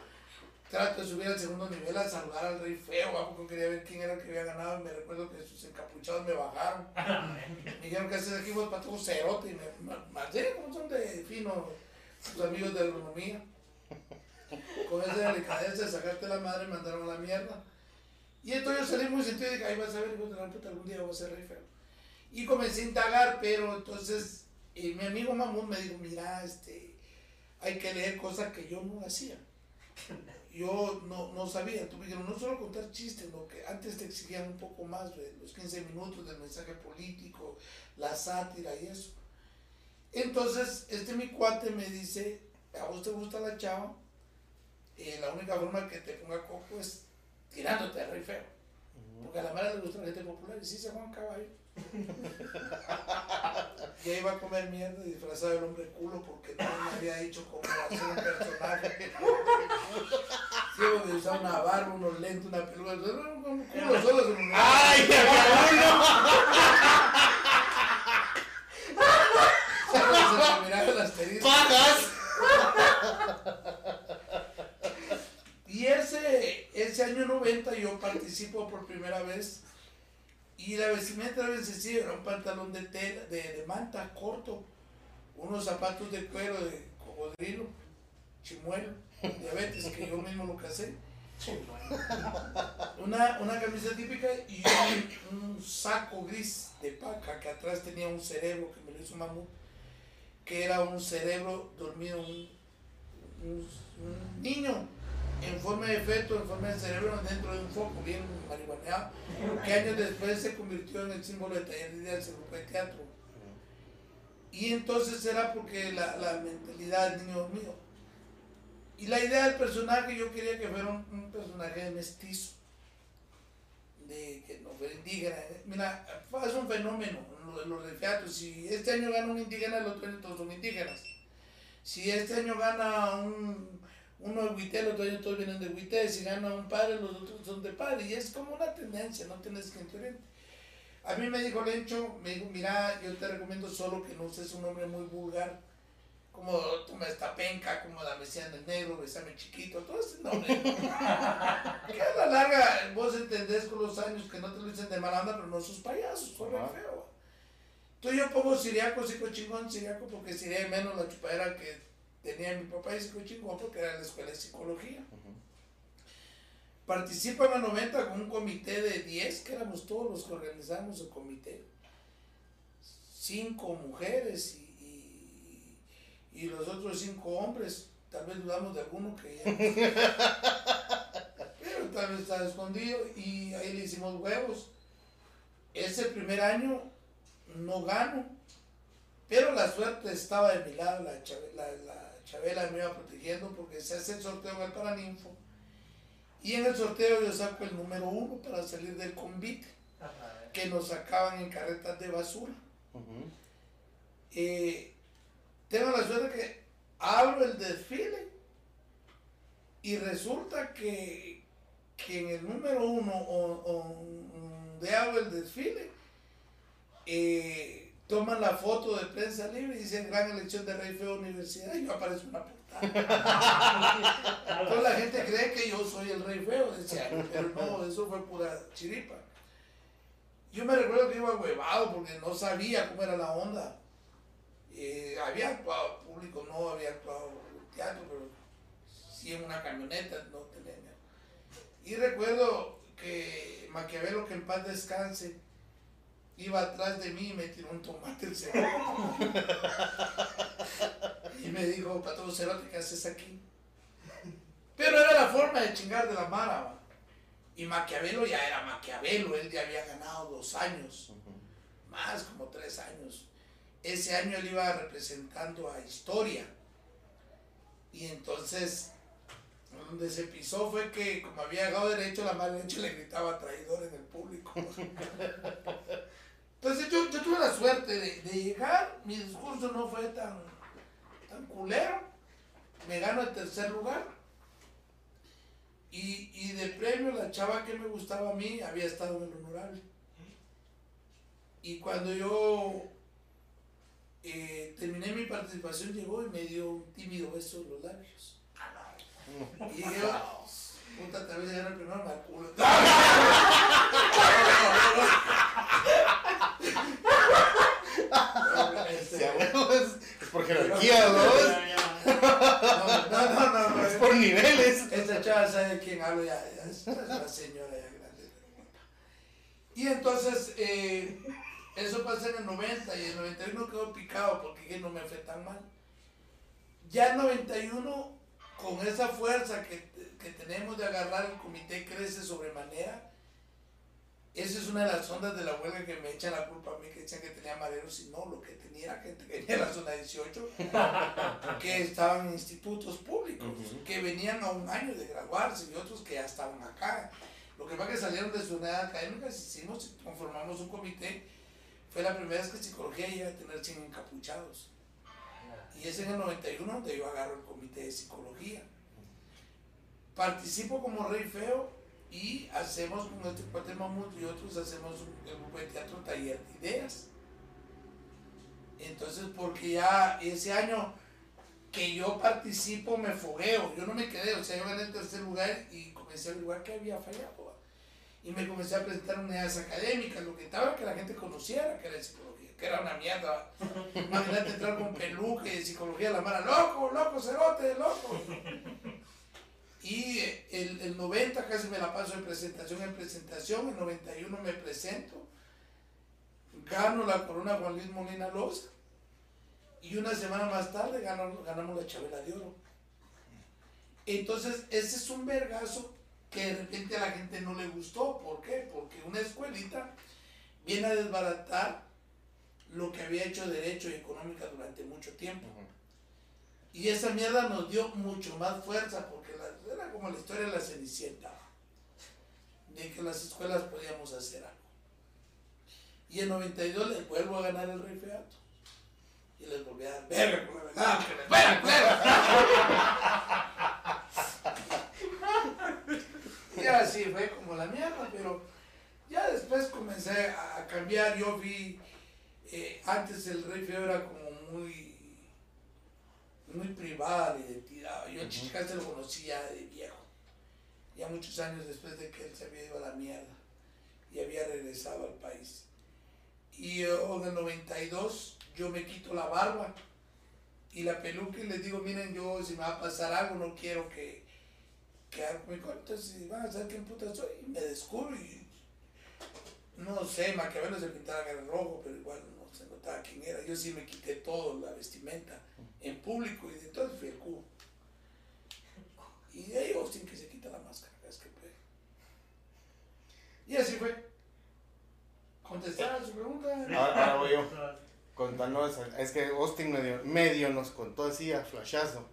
trato de subir al segundo nivel a saludar al rey feo, porque quería ver quién era el que había ganado, y me recuerdo que sus encapuchados me bajaron, me dijeron que haces aquí vos patojo cerote, y me, me, como son de fino sus amigos de agronomía, con esa delicadeza de sacarte la madre, me mandaron a la mierda, y entonces yo salí muy sentido y dije, ahí vas a ver, puta, algún día voy a ser rey feo. Y comencé a indagar, pero entonces eh, mi amigo Mamón me dijo, mira, este, hay que leer cosas que yo no hacía. Yo no, no sabía, dijeron, no solo contar chistes, lo que antes te exigían un poco más, los 15 minutos del mensaje político, la sátira y eso. Entonces, este mi cuate me dice, a vos te gusta la chava, eh, la única forma que te ponga coco es tirándote a rey feo. Porque a la madre le gusta la gente popular y sí se Juan Caballo. Y ahí iba a comer mierda disfrazado del hombre culo porque no me había dicho cómo hacer un personaje. Ciego de usar una barba, unos lentes, una peluca. Un culo solo se me ¡Ay, qué culo! ¡Pagas! Y ese, ese año 90 yo participo por primera vez y la vestimenta era sencilla, era un pantalón de tela, de, de, manta corto, unos zapatos de cuero de cocodrilo, chimuelo, diabetes, que yo mismo lo casé. Una, una camisa típica y un, un, saco gris de paca que atrás tenía un cerebro que me lo hizo mamut, que era un cerebro dormido, un, un, un niño en forma de feto, en forma de cerebro, dentro de un foco bien marihuaneado, que años después se convirtió en el símbolo de taller de ideas del grupo de teatro. Y entonces era porque la, la mentalidad del niño mío. Y la idea del personaje, yo quería que fuera un, personaje mestizo, de que no fuera indígena. Mira, es un fenómeno en los de teatro. Si este año gana un indígena, el otro año todos son indígenas. Si este año gana un uno es Huité, los otros todos vienen de Huité, si gana un padre, los otros son de padre, y es como una tendencia, no tienes que entender. A mí me dijo Lencho, me dijo, mira, yo te recomiendo solo que no uses un nombre muy vulgar, como toma esta penca, como la Mesiana del Negro, besame chiquito, todo ese nombre. que a la larga vos entendés con los años que no te lo dicen de mala onda, pero no sos payasos, sos uh feo. Entonces yo pongo siriaco, sico chingón, siriaco, porque sería menos la chupadera que tenía mi papá y chingón porque era la escuela de psicología. Participo en la 90 con un comité de 10, que éramos todos los que organizamos el comité. Cinco mujeres y, y, los otros cinco hombres. Tal vez dudamos de alguno que ya. Pero tal vez estaba escondido y ahí le hicimos huevos. Ese primer año no gano, pero la suerte estaba de mi lado, la, la Chabela me iba protegiendo porque se hace el sorteo en el Paraninfo. Y en el sorteo yo saco el número uno para salir del convite, que nos sacaban en carretas de basura. Eh, tengo la suerte que abro el desfile y resulta que, que en el número uno o, de hago el desfile, eh, toman la foto de prensa libre y dicen gran elección de Rey Feo Universidad y yo aparezco una portada. Entonces la gente cree que yo soy el Rey Feo, decía, pero no, eso fue pura chiripa. Yo me recuerdo que iba huevado porque no sabía cómo era la onda. Eh, había actuado público, no había actuado teatro, pero sí en una camioneta, no tenía. Y recuerdo que Maquiavelo, que en paz descanse, iba atrás de mí y me tiró un tomate el segundo. y me dijo, Pato Cerote, ¿qué haces aquí? Pero era la forma de chingar de la mara. ¿va? Y Maquiavelo ya era Maquiavelo, él ya había ganado dos años, más como tres años. Ese año él iba representando a Historia. Y entonces, donde se pisó fue que como había llegado derecho, la mala leche le gritaba traidor en el público. Entonces yo, yo tuve la suerte de, llegar, mi discurso no fue tan, tan culero, me gano el tercer lugar. Y, y de premio la chava que me gustaba a mí había estado en el honorable. Y cuando yo eh, terminé mi participación, llegó y me dio un tímido beso en los labios. Y dije, puta, tal vez llegar el primero me culo. Huevo es, es por jerarquía, ¿no? No, no, no, no. Es por niveles. Esta chava sabe de quién hablo ya, ya es la señora ya grande. Y entonces, eh, eso pasa en el 90 y en el 91 quedó picado porque que no me fue tan mal. Ya en 91, con esa fuerza que, que tenemos de agarrar el comité crece sobremanera, esa es una de las ondas de la huelga que me echan la culpa a mí, que decían que tenía maderos y no, lo que tenía era gente que venía de la zona 18, que estaban en institutos públicos, que venían a un año de graduarse y otros que ya estaban acá. Lo que pasa es que salieron de su edad académica, hicimos, conformamos un comité, fue la primera vez que psicología llega a tener 100 encapuchados. Y es en el 91 donde yo agarro el comité de psicología. Participo como rey feo y hacemos con este cuate Mamut y otros hacemos un, el grupo de teatro taller de ideas. Entonces, porque ya ese año que yo participo me fogueo, yo no me quedé, o sea, yo gané el tercer lugar y comencé a averiguar que había fallado. Y me comencé a presentar unidades académicas, lo que estaba que la gente conociera que era psicología, que era una mierda. Imagínate entrar con peluque psicología la mara, loco, loco, cerote, loco. Y el, el 90 casi me la paso de presentación en presentación, el 91 me presento, gano la corona Juan Luis Molina Loza y una semana más tarde gano- ganamos la Chabela de Oro. Entonces, ese es un vergazo que de repente a la gente no le gustó. ¿Por qué? Porque una escuelita viene a desbaratar lo que había hecho derecho y económica durante mucho tiempo. Y esa mierda nos dio mucho más fuerza era como la historia de la Cenicienta, de que las escuelas podíamos hacer algo. Y en 92 les vuelvo a ganar el Rey Feato. Y les volví a dar verga. Y así fue como la mierda, pero ya después comencé a cambiar. Yo vi, eh, antes el Rey Feo era como muy muy privada la identidad. Yo a Chichicaste lo conocía de viejo. Ya muchos años después de que él se había ido a la mierda y había regresado al país. Y yo en el 92 yo me quito la barba y la peluca y les digo, miren, yo si me va a pasar algo no quiero que, que algo me corte, si van a saber quién puta soy. Y me descubro y no sé, Maquiavelo se pintaba en rojo, pero igual no se notaba quién era. Yo sí me quité todo, la vestimenta, en público y entonces fui el cubo. Y de ahí Austin que se quita la máscara, es que puede. Y así fue. ¿Contestar a su pregunta? Ahora, voy yo. Contanos, es que Austin medio, medio nos contó así a flashazo,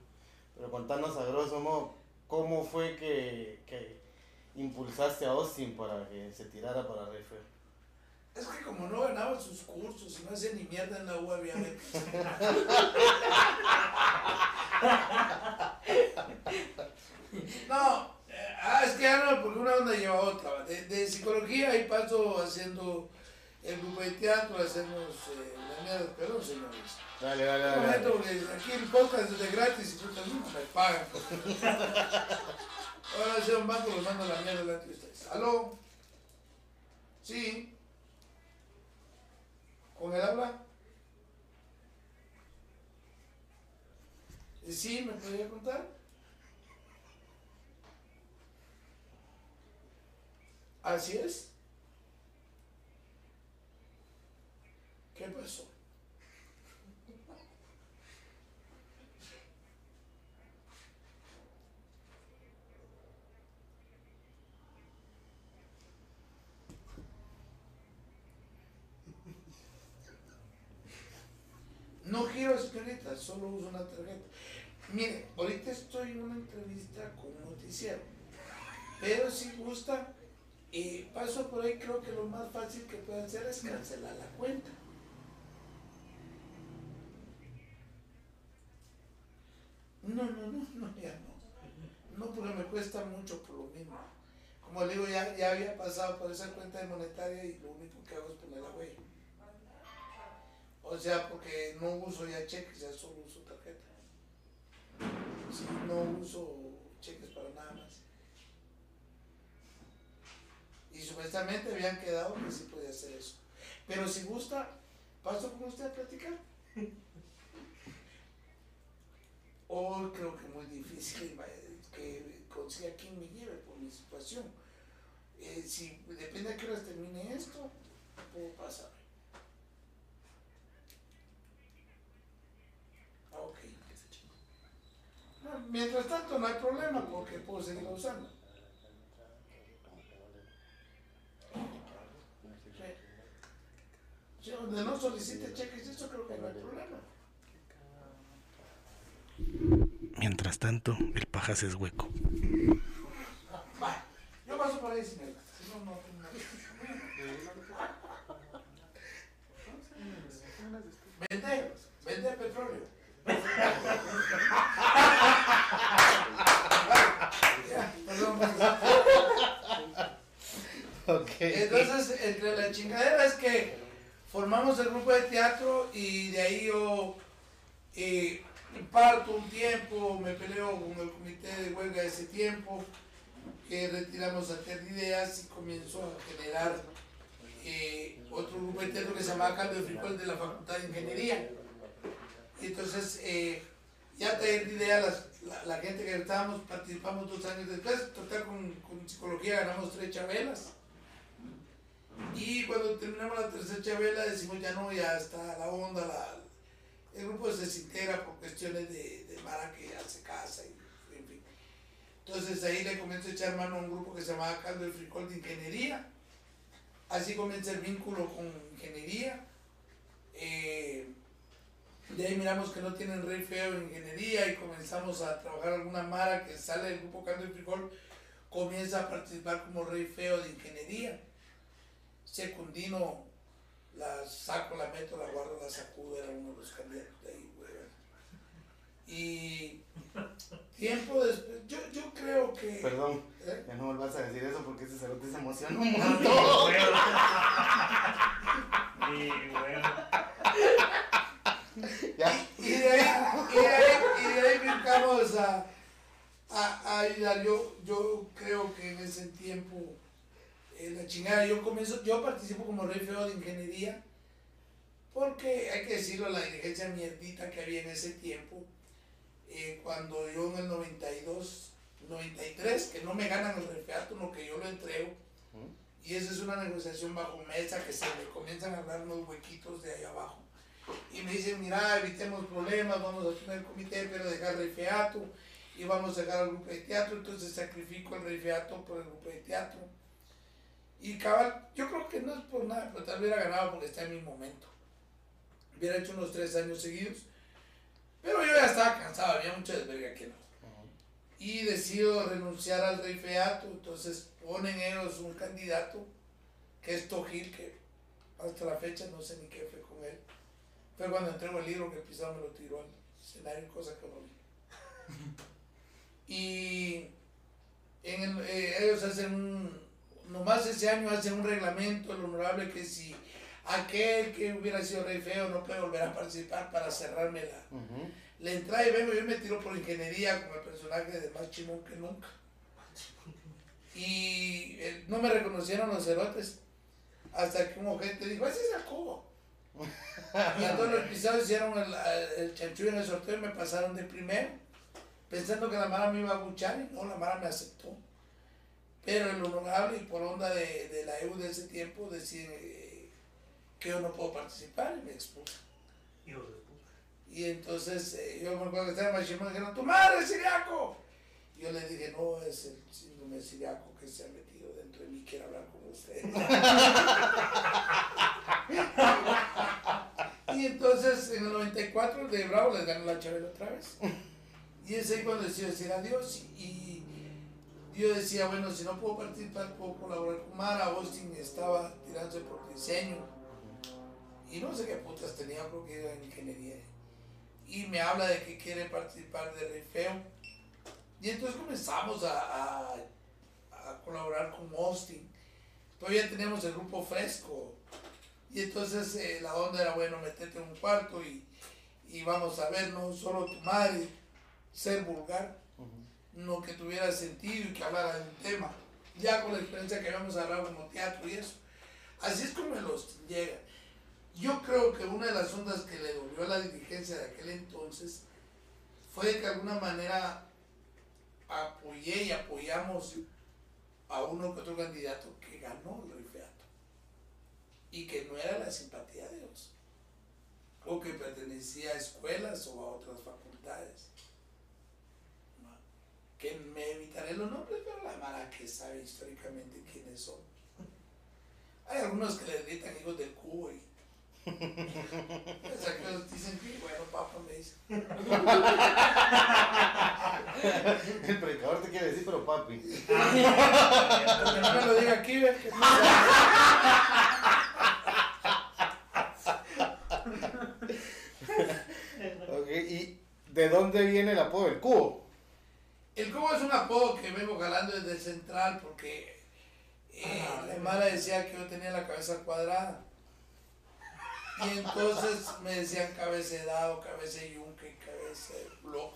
pero contanos a grosso modo, ¿cómo fue que, que impulsaste a Austin para que se tirara para Feo? Es que como no ganaba sus cursos y no hacía ni mierda en la U. No, eh, ah, es que ya no, porque una onda lleva a otra. De, de psicología ahí paso haciendo el grupo de teatro, hacemos eh, la mierda, perdón señores. Dale, dale, Un dale. momento, dale. porque aquí el podcast es de gratis y puta, nunca me pagan. Ahora sea un banco, los mando a la mierda delante de ustedes. ¿Aló? Sí. ¿Con el habla? Eh, Sí, ¿me podría contar? Así es. ¿Qué pasó? Giro, señorita, solo uso una tarjeta. Mire, ahorita estoy en una entrevista con un noticiero, pero si gusta, y paso por ahí, creo que lo más fácil que puede hacer es cancelar la cuenta. No, no, no, no, ya no. No, porque me cuesta mucho por lo mismo. Como le digo, ya, ya había pasado por esa cuenta de monetaria y lo único que hago es poner la huella. O sea, porque no uso ya cheques, ya solo uso tarjeta. Sí, no uso cheques para nada más. Y supuestamente habían quedado que sí podía hacer eso. Pero si gusta, paso con usted a platicar. Hoy creo que muy difícil que consiga quien me lleve por mi situación. Eh, si depende de qué horas termine esto, puedo pasar. Ah, ok. No, Mientras tanto no hay problema porque puedo seguir usando. Sí. Donde no solicite cheques, eso creo que no hay problema. Mientras tanto, el pajas es hueco. Yo paso por ahí, señorita. Si no, no tengo nada. Vende, vende petróleo. Ya, perdón, Ok. Entonces, entre la chingadera es que formamos el grupo de teatro y de ahí yo eh, parto un tiempo, me peleo con el comité de huelga ese tiempo, que retiramos a tener ideas y comienzo a generar eh, otro grupo de teatro que se llamaba Cambio de Frijol de la Facultad de Ingeniería. Entonces, eh, ya tener de idea, las- la, la gente que estábamos, participamos dos años después, total con, con psicología ganamos tres chabelas. Y cuando terminamos la tercera chavela decimos ya no, ya está la onda, el grupo se desintegra por cuestiones de, de Mara que ya se casa y en fin. Entonces ahí le comienzo a echar mano a un grupo que se llamaba Caldo del Frijol de Ingeniería. Así comienza el vínculo con ingeniería. Eh, de ahí miramos que no tienen rey feo en ingeniería y comenzamos a trabajar alguna Mara que sale del grupo Caldo del Frijol, comienza a participar como rey feo de ingeniería. Secundino, la saco, la meto, la guardo, la sacudo, era uno de los candidatos de ahí, güey. Y tiempo después, yo, yo creo que... Perdón, ¿eh? ya no volvás a decir eso porque ese cerote se emociona un Y montón. bueno. Ya. Y de ahí, y de ahí, y de ahí brincamos a, a, a ayudar. Yo, yo creo que en ese tiempo, eh, la chingada, yo comienzo, yo participo como rey feo de ingeniería, porque hay que decirlo, la dirigencia mierdita que había en ese tiempo, eh, cuando yo en el 92, 93, que no me ganan el refeato, no que yo lo entrego, y esa es una negociación bajo mesa que se me comienzan a hablar unos huequitos de ahí abajo. Y me dicen, mira, evitemos problemas, vamos a tener comité, pero dejar el feato y vamos a dejar al grupo de teatro, entonces sacrifico el rey feato por el grupo de teatro. Y cabal, yo creo que no es por nada, pero tal vez hubiera ganado porque está en mi momento. Hubiera hecho unos tres años seguidos, pero yo ya estaba cansado, había mucha desverga que no y decido renunciar al rey feato, entonces ponen ellos un candidato que es Tojil, que hasta la fecha no sé ni qué fue con él. Fue cuando entrego el libro que pisado me lo tiró al escenario, cosa que no vi. Y en el- eh, ellos hacen un, nomás ese año hacen un reglamento, el honorable, que si aquel que hubiera sido rey feo no puede volver a participar para cerrarme la, Ujú. la entrada y vengo, yo me tiro por ingeniería con el personaje de más chimón que nunca. Y eh, no me reconocieron los cerotes. Hasta que un ojete dijo, ese es Jacobo. y entonces los pisados hicieron el, el chanchullo en el sorteo y me pasaron de primero. Pensando que la Mara me iba a buchar y no, la Mara me aceptó. Pero el honorable y por onda de, de la EU de ese tiempo deciden eh, que yo no puedo participar y me expulsan. Y entonces eh, yo me acuerdo que estaba en Machimón y dijeron, ¡tu madre es siriaco! Y yo le dije, no, es el síndrome siriaco que se ha metido dentro de mí, quiero hablar con usted. y entonces en el 94 el de Bravo les ganó la Chabela otra vez. Y es ahí cuando decidió decir adiós. Y yo decía, bueno, si no puedo participar, puedo colaborar con Mara. Austin estaba tirándose por diseño. Y no sé qué putas tenía porque era en ingeniería. Y me habla de que quiere participar de Rifeo. Y entonces comenzamos a, a, a colaborar con Austin. Todavía teníamos el grupo fresco. Y entonces eh, la onda era, bueno, meterte en un cuarto y, y vamos a ver, no solo tu madre, ser vulgar, no que tuviera sentido y que hablara de un tema. Ya con la experiencia que habíamos hablado como teatro y eso. Así es como los llega. Yo creo que una de las ondas que le dolió a la dirigencia de aquel entonces fue que de alguna manera apoyé y apoyamos a uno que otro candidato que ganó el rifeato y que no era la simpatía de Dios o que pertenecía a escuelas o a otras facultades. Que me evitaré los nombres, pero la Mara que sabe históricamente quiénes son. Hay algunos que le gritan hijos del cubo y o sea, que dicen que, bueno, papá me dice. El predicador te quiere decir, pero papi. Porque no me lo diga aquí, ve, que ¿Y de dónde viene el apodo del cubo? El cubo es un apodo que vengo jalando desde el central porque eh, la Mara decía que yo tenía la cabeza cuadrada. Y entonces me decían cabeza de dado, cabeza yunque, cabeza tú,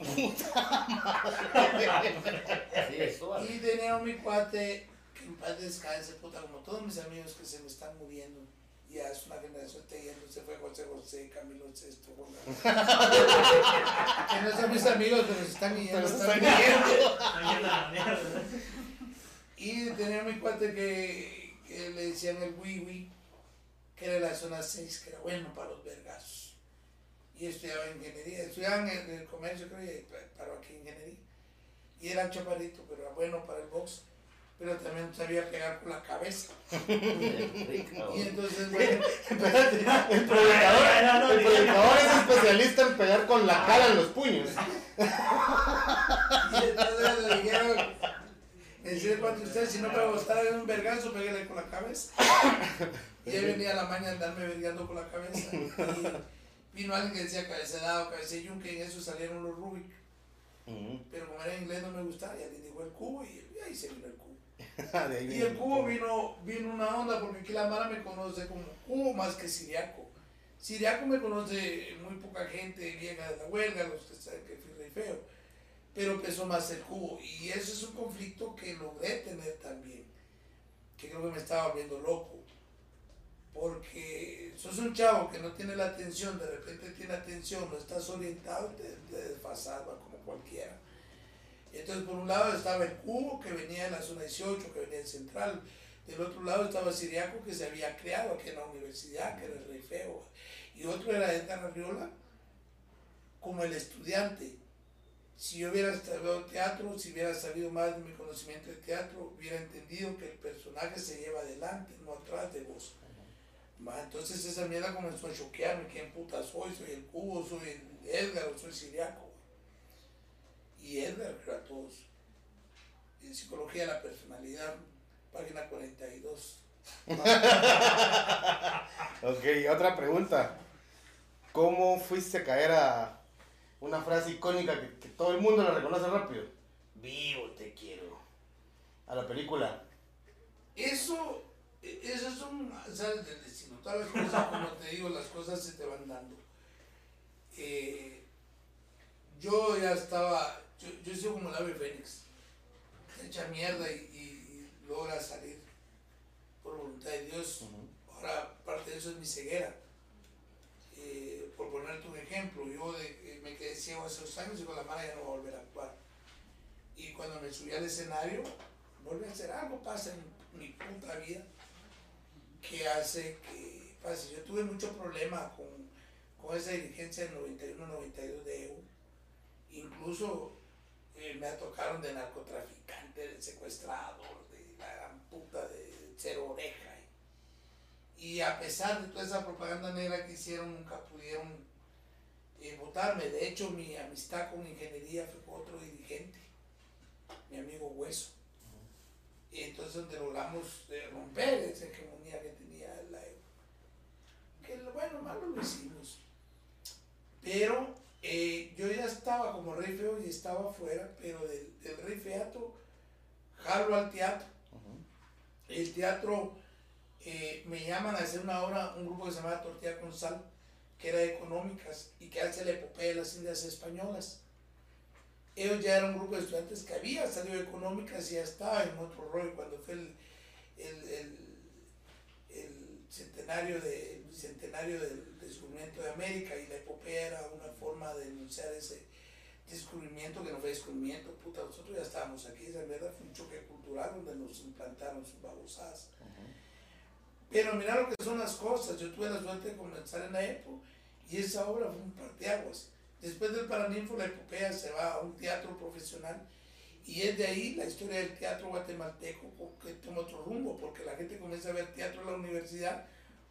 Y tenía un mi cuate que en paz descanse, puta, como todos mis amigos que se me están muriendo. Ya es una generación está yendo, se fue José José, Camilo Sesto. Que no son mis amigos, pero se están yendo. Pero se están yendo. Y tenía mi cuate que, que le decían el Wiwi, que era la zona 6, que era bueno para los vergazos. Y estudiaba ingeniería, estudiaba en el, en el comercio, creo, y paró aquí ingeniería. Y era chaparrito, pero era bueno para el box, pero también sabía pegar con la cabeza. Y entonces, bueno, Espérate, el predicador, el predicador es especialista en pegar con la cara en los puños. y entonces le dijeron, decía cuánto usted, si no me gustaba en un vergazo, pégale con la cabeza. Y ahí venía la maña de andarme vergando con la cabeza. Y vino alguien que decía cabeza de dado, cabeza de yunque, y en eso salieron los Rubik. Pero como era en inglés no me gustaba, y alguien dijo el cubo, y y ahí se vino el cubo. Y el cubo vino, vino una onda, porque aquí la Mara me conoce como cubo más que siriaco. Siriaco me conoce muy poca gente vieja de la huelga, los que saben que fui rey feo. Pero pesó más el cubo. Y eso es un conflicto que logré tener también. Que creo que me estaba volviendo loco. Porque sos un chavo que no tiene la atención, de repente tiene atención, no estás orientado, te, te desfasas, como cualquiera. Entonces por un lado estaba el cubo que venía de la zona 18, que venía del central. Del otro lado estaba Siriaco que se había creado aquí en la universidad, que era el rey feo. Y otro era Edgar Arriola como el estudiante. Si yo hubiera estudiado teatro, si hubiera sabido más de mi conocimiento de teatro, hubiera entendido que el personaje se lleva adelante, no atrás de vos. Entonces esa mierda comenzó a choquearme, ¿quién puta soy? Soy el cubo, soy el Edgar, soy Siriaco. Y Edgar, todos. En Psicología de la Personalidad, página 42. Ok, otra pregunta. ¿Cómo fuiste a caer a una frase icónica que, que todo el mundo la reconoce rápido? Vivo te quiero. A la película. Eso, eso es un, ¿sabes? Del destino. Todas las cosas, como te digo, las cosas se te van dando. Eh, yo ya estaba, yo, yo soy como el ave fénix. Echa mierda y, y- y logra salir por voluntad de Dios. Ahora, parte de eso es mi ceguera. Eh, por ponerte un ejemplo, yo de- eh, me quedé ciego hace dos años y con la mano ya no voy a volver a actuar. Y cuando me subí al escenario, vuelve a hacer algo, pasa en mi puta vida que hace que pase. Yo tuve mucho problema con, con esa dirigencia del 91-92 de EU. Incluso me tocaron de narcotraficante, de secuestrador, de la gran puta de cero oreja. Y a pesar de toda esa propaganda negra que hicieron, nunca pudieron eh, votarme. De hecho, mi amistad con ingeniería fue con otro dirigente, mi amigo Hueso. Y entonces donde logramos eh, romper esa hegemonía que tenía la EU. Que bueno, malo lo hicimos. Pero eh, yo ya estaba como rey feo y estaba afuera, pero del, del rey feato jalo al teatro. El teatro eh, me llaman a hacer una obra, un grupo que se llamaba Tortilla con Sal, que era de económicas y que hace la epopeya de las Indias Españolas. Ellos ya eran un grupo de estudiantes que había salido de económicas y ya estaba en otro rollo cuando fue el, el, el, el centenario, de, centenario del descubrimiento de América y la epopeya era una forma de denunciar ese descubrimiento que no fue descubrimiento, puta, nosotros ya estábamos aquí, esa verdad fue un choque cultural donde nos implantaron sus babosadas. Pero mira lo que son las cosas. Yo tuve la suerte de comenzar en la EPO y esa obra fue un parteaguas. Después del Paraninfo, la epopea se va a un teatro profesional y es de ahí la historia del teatro guatemalteco que toma otro rumbo, porque la gente comienza a ver teatro en la universidad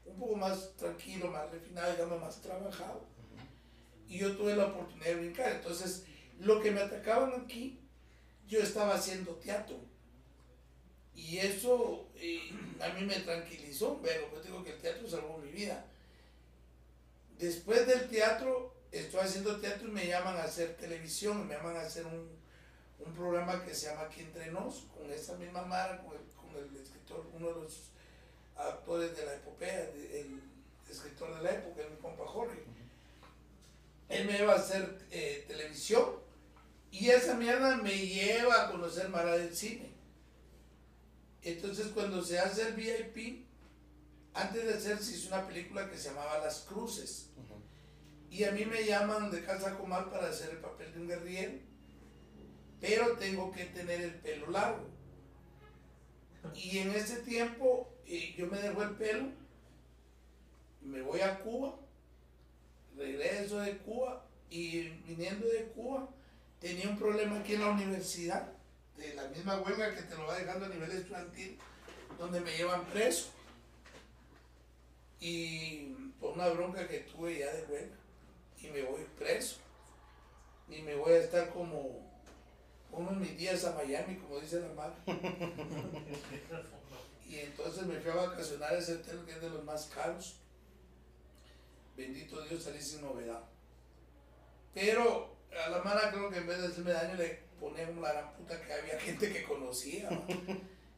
un poco más tranquilo, más refinado, digamos, más trabajado. Y yo tuve la oportunidad de brincar. Entonces, lo que me atacaban aquí, yo estaba haciendo teatro y eso eh, a mí me tranquilizó, pero pues digo que el teatro salvó mi vida. Después del teatro, estoy haciendo teatro y me llaman a hacer televisión, me llaman a hacer un, un programa que se llama Aquí Entre Nos, con esa misma Mara, con el, con el escritor, uno de los actores de la epopeya, el escritor de la época, mi compa Jorge. Él me lleva a hacer eh, televisión y esa mierda me lleva a conocer Mara del cine. Entonces cuando se hace el VIP, antes de hacer se hizo una película que se llamaba Las Cruces. Y a mí me llaman de Casa Comal para hacer el papel de un guerrillero. Pero tengo que tener el pelo largo. Y en ese tiempo eh, yo me dejo el pelo, me voy a Cuba, regreso de Cuba y viniendo de Cuba tenía un problema aquí en la universidad de la misma huelga que te lo va dejando a nivel estudiantil, donde me llevan preso. Y por una bronca que tuve ya de huelga. Y me voy preso. Y me voy a estar como unos mis días a Miami, como dice la madre. y entonces me fui a vacacionar a ese hotel que es de los más caros. Bendito Dios, salí sin novedad. Pero a la mala creo que en vez de hacerme daño le poner la gran puta que había gente que conocía,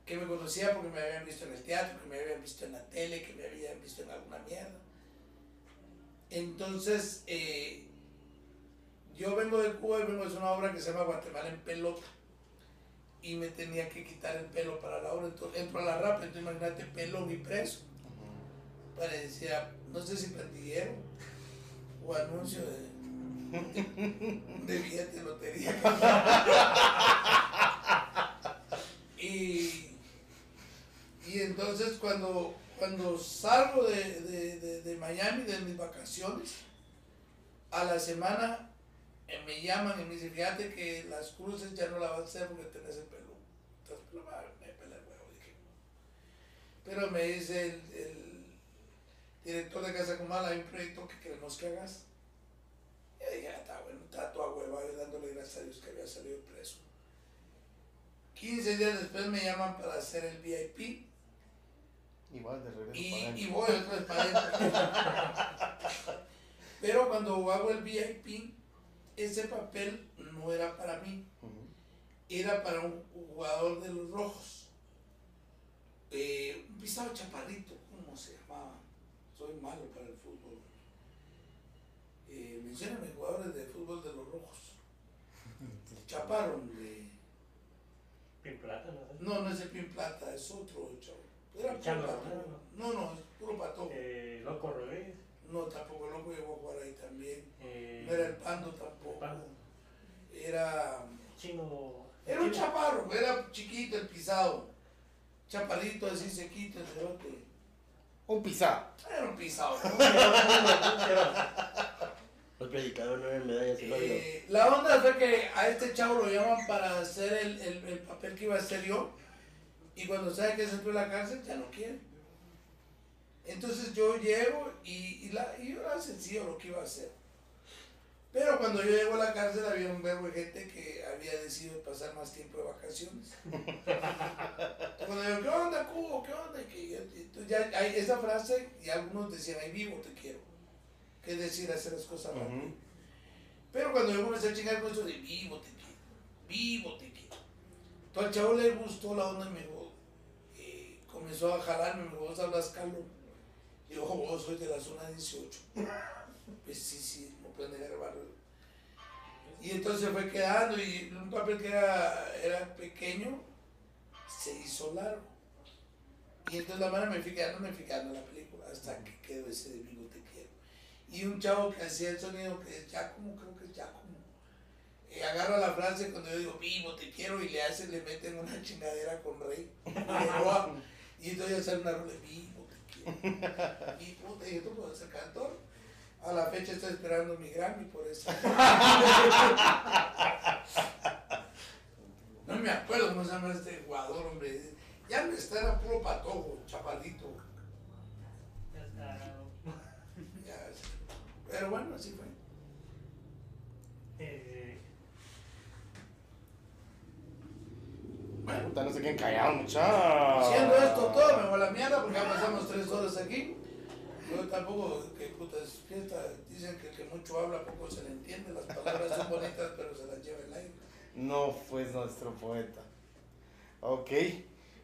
que me conocía porque me habían visto en el teatro, que me habían visto en la tele, que me habían visto en alguna mierda. Entonces, eh, yo vengo de Cuba y vengo de una obra que se llama Guatemala en pelota. Y me tenía que quitar el pelo para la obra. Entonces entro a la rap, entonces imagínate pelón y preso. Parecía, no sé si pandillero o anuncio de de billete de lotería. y, y entonces cuando, cuando salgo de, de, de, Miami, de mis vacaciones, a la semana eh, me llaman y me dicen, fíjate que las cruces ya no las vas a hacer porque tenés el pelo. Entonces, pero me pela el huevo, dije. Pero me dice el, el director de Casa Comal, hay un proyecto que queremos que hagas y ya está bueno, trato a hueva, dándole gracias a Dios que había salido preso. 15 días después me llaman para hacer el VIP. Igual de regreso y, y voy otra vez para. Pero cuando hago el VIP, ese papel no era para mí. Era para un jugador de los rojos. Eh, un pisado chaparrito, ¿cómo se llamaba? Soy malo para el fútbol eh, mencionan jugadores de fútbol de los rojos. Chaparon de. Pin Plata, ¿no? No, no es el Pin Plata, es otro chavo. Era puro pato. No, no, es puro pato. Eh, Loco Rodríguez. No, tampoco Loco llegó a jugar ahí también. Eh, no era el Pando tampoco. Pando. Era. Chino. Era un chaparro, era chiquito el pisado. Chaparrito así sequito el cerote. Un pisado. Era un pisado. ¿no? Los predicadores no eran medallas. Eh, la onda fue que a este chavo lo llaman para hacer el, el- el papel que iba a hacer yo. Y cuando sabe que se entró a la cárcel, ya no quiere. Entonces yo llego y, y, la, y era sencillo lo que iba a hacer. Pero cuando yo llego a la cárcel había un verbo de gente que había decidido pasar más tiempo de vacaciones. cuando yo, ¿qué onda, Cubo? ¿Qué onda? Que entonces ya hay esa frase y algunos decían, ahí vivo te quiero. Que es decir, hacer las cosas rápido. Ujú. Pero cuando yo comencé a chingar con eso de vivo te quiero, vivo te quiero. Todo al chavo le gustó la onda y me dijo, eh, comenzó a jalarme, me dijo, vos hablas calor. Y yo, vos soy de la zona 18. Pues sí, sí, no pueden barrio. Y entonces fue quedando y un papel que era, era pequeño se hizo largo. Y entonces la mano me fui quedando, me fui quedando en la película hasta que quedó ese vivo te quiero. Y un chavo que hacía el sonido que es Giacomo, creo que es Giacomo. eh, agarra la frase cuando yo digo vivo te quiero y le hacen, le meten una chingadera con rey. y. Y entonces sale una rola vivo. Y puta, y esto puedo ser cantor. A la fecha estoy esperando mi Grammy por eso. No me acuerdo cómo se llama este jugador, hombre. Ya no está, era puro patojo, chaparrito. Ya está. Pero bueno, así fue. Eh, Puta, no sé quién callado, muchacho. siendo esto todo, me voy a la mierda porque ya pasamos tres horas aquí. Yo tampoco, que puta es fiesta, dicen que el que mucho habla poco se le entiende, las palabras son bonitas pero se las lleva el aire. No, pues nuestro poeta. Ok.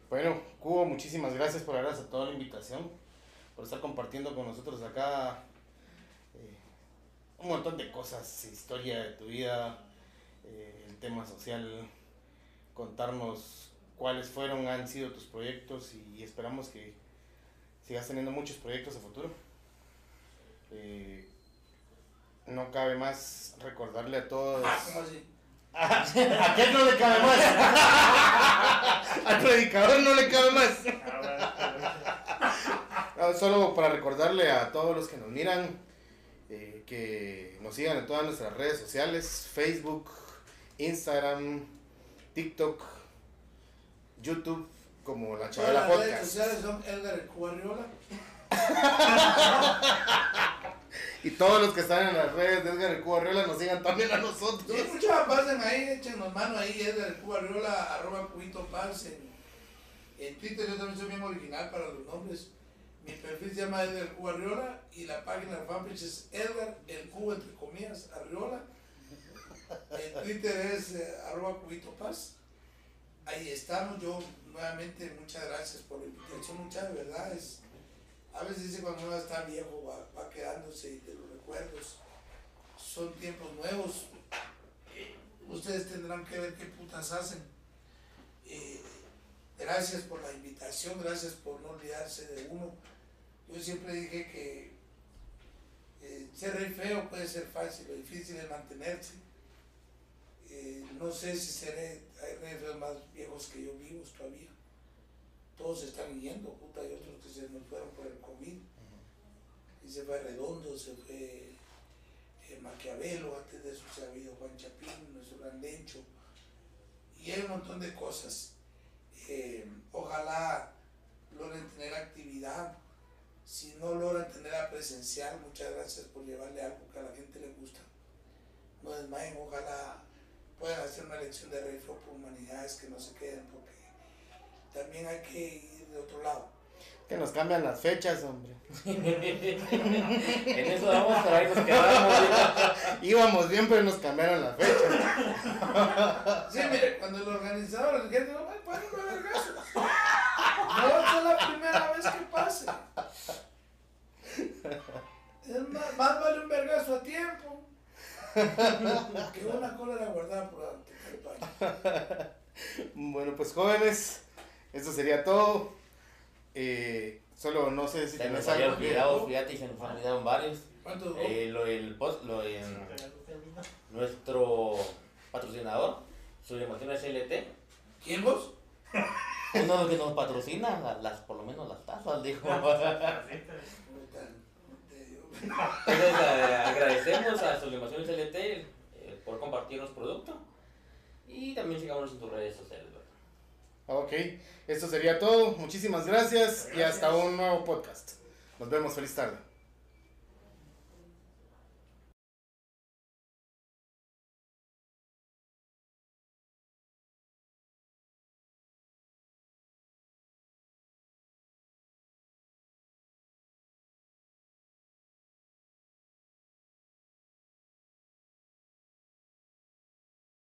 Bueno, Cubo, muchísimas gracias por haber aceptado la invitación, por estar compartiendo con nosotros acá eh, un montón de cosas, historia de tu vida, eh, el tema social, contarnos cuáles fueron, han sido tus proyectos y, esperamos que sigas teniendo muchos proyectos a futuro. Eh, no cabe más recordarle a todos. Ah, ¿cómo así? ¿A quién no le cabe más? Al predicador no le cabe más. No, solo para recordarle a todos los que nos miran eh, que nos sigan en todas nuestras redes sociales, Facebook, Instagram, TikTok, YouTube, como La Todas Chavela las redes Podcast. sociales son Edgar el Cubarriola. Y todos los que están en las redes de Edgar el Cubo Arriola nos sigan también a nosotros. Sí, muchas pasen ahí, échenos mano ahí, Edgar Cubarriola, arroba cubito paz en, en Twitter, yo también soy bien original para los nombres. Mi perfil se llama Edgar Cubarriola y la página de fanpage es Edgar el Cubo entre comillas Arriola. En Twitter es eh, arroba cubito paz. Ahí estamos, yo nuevamente muchas gracias por la invitación, muchas de verdad es a veces dice cuando uno está viejo va, va quedándose de los recuerdos. Son tiempos nuevos. Ustedes tendrán que ver qué putas hacen. Eh, gracias por la invitación, gracias por no olvidarse de uno. Yo siempre dije que eh, ser rey feo puede ser fácil, lo difícil es mantenerse. Eh, no sé si seré, hay reyes feos más viejos que yo vivos todavía todos están yendo, puta, hay otros que se nos fueron por el COVID. Y se fue Redondo, se fue eh, Maquiavelo, antes de eso se ha habido Juan Chapín, nuestro gran lecho. Y hay un montón de cosas. Eh, ojalá logren tener actividad. Si no logran tenerla presencial, muchas gracias por llevarle algo que a la gente le gusta. No desmayen, ojalá puedan hacer una elección de rey por humanidades que no se queden, porque también hay que ir de otro lado. Que nos cambian las fechas, hombre. En eso vamos, pero ahí nos quedamos. Íbamos bien, pero nos cambiaron las fechas. Sí, mire, cuando el organizador le dice, no, paren un vergazo. No es la primera vez que pase. Es más, más vale un vergazo a tiempo que una cólera guardada por delante. Bueno, pues jóvenes, eso sería todo. Eh, solo no sé si Se nos había olvidado, fíjate, y se nos olvidaron varios. ¿Cuánto duró? Eh, lo, el post, lo, en Sí, nuestro patrocinador, Sublimaciones LT. ¿Quién vos? Uno de los que nos patrocina, la- las, por lo menos las tazas, dijo. Tarjeta. Puta, no te digo. Entonces agradecemos a Sublimaciones LT eh, por compartir los productos. Y también sigamos en tus redes sociales, ¿verdad? Ok, esto sería todo. Muchísimas gracias y hasta un nuevo podcast. Nos vemos. Feliz tarde.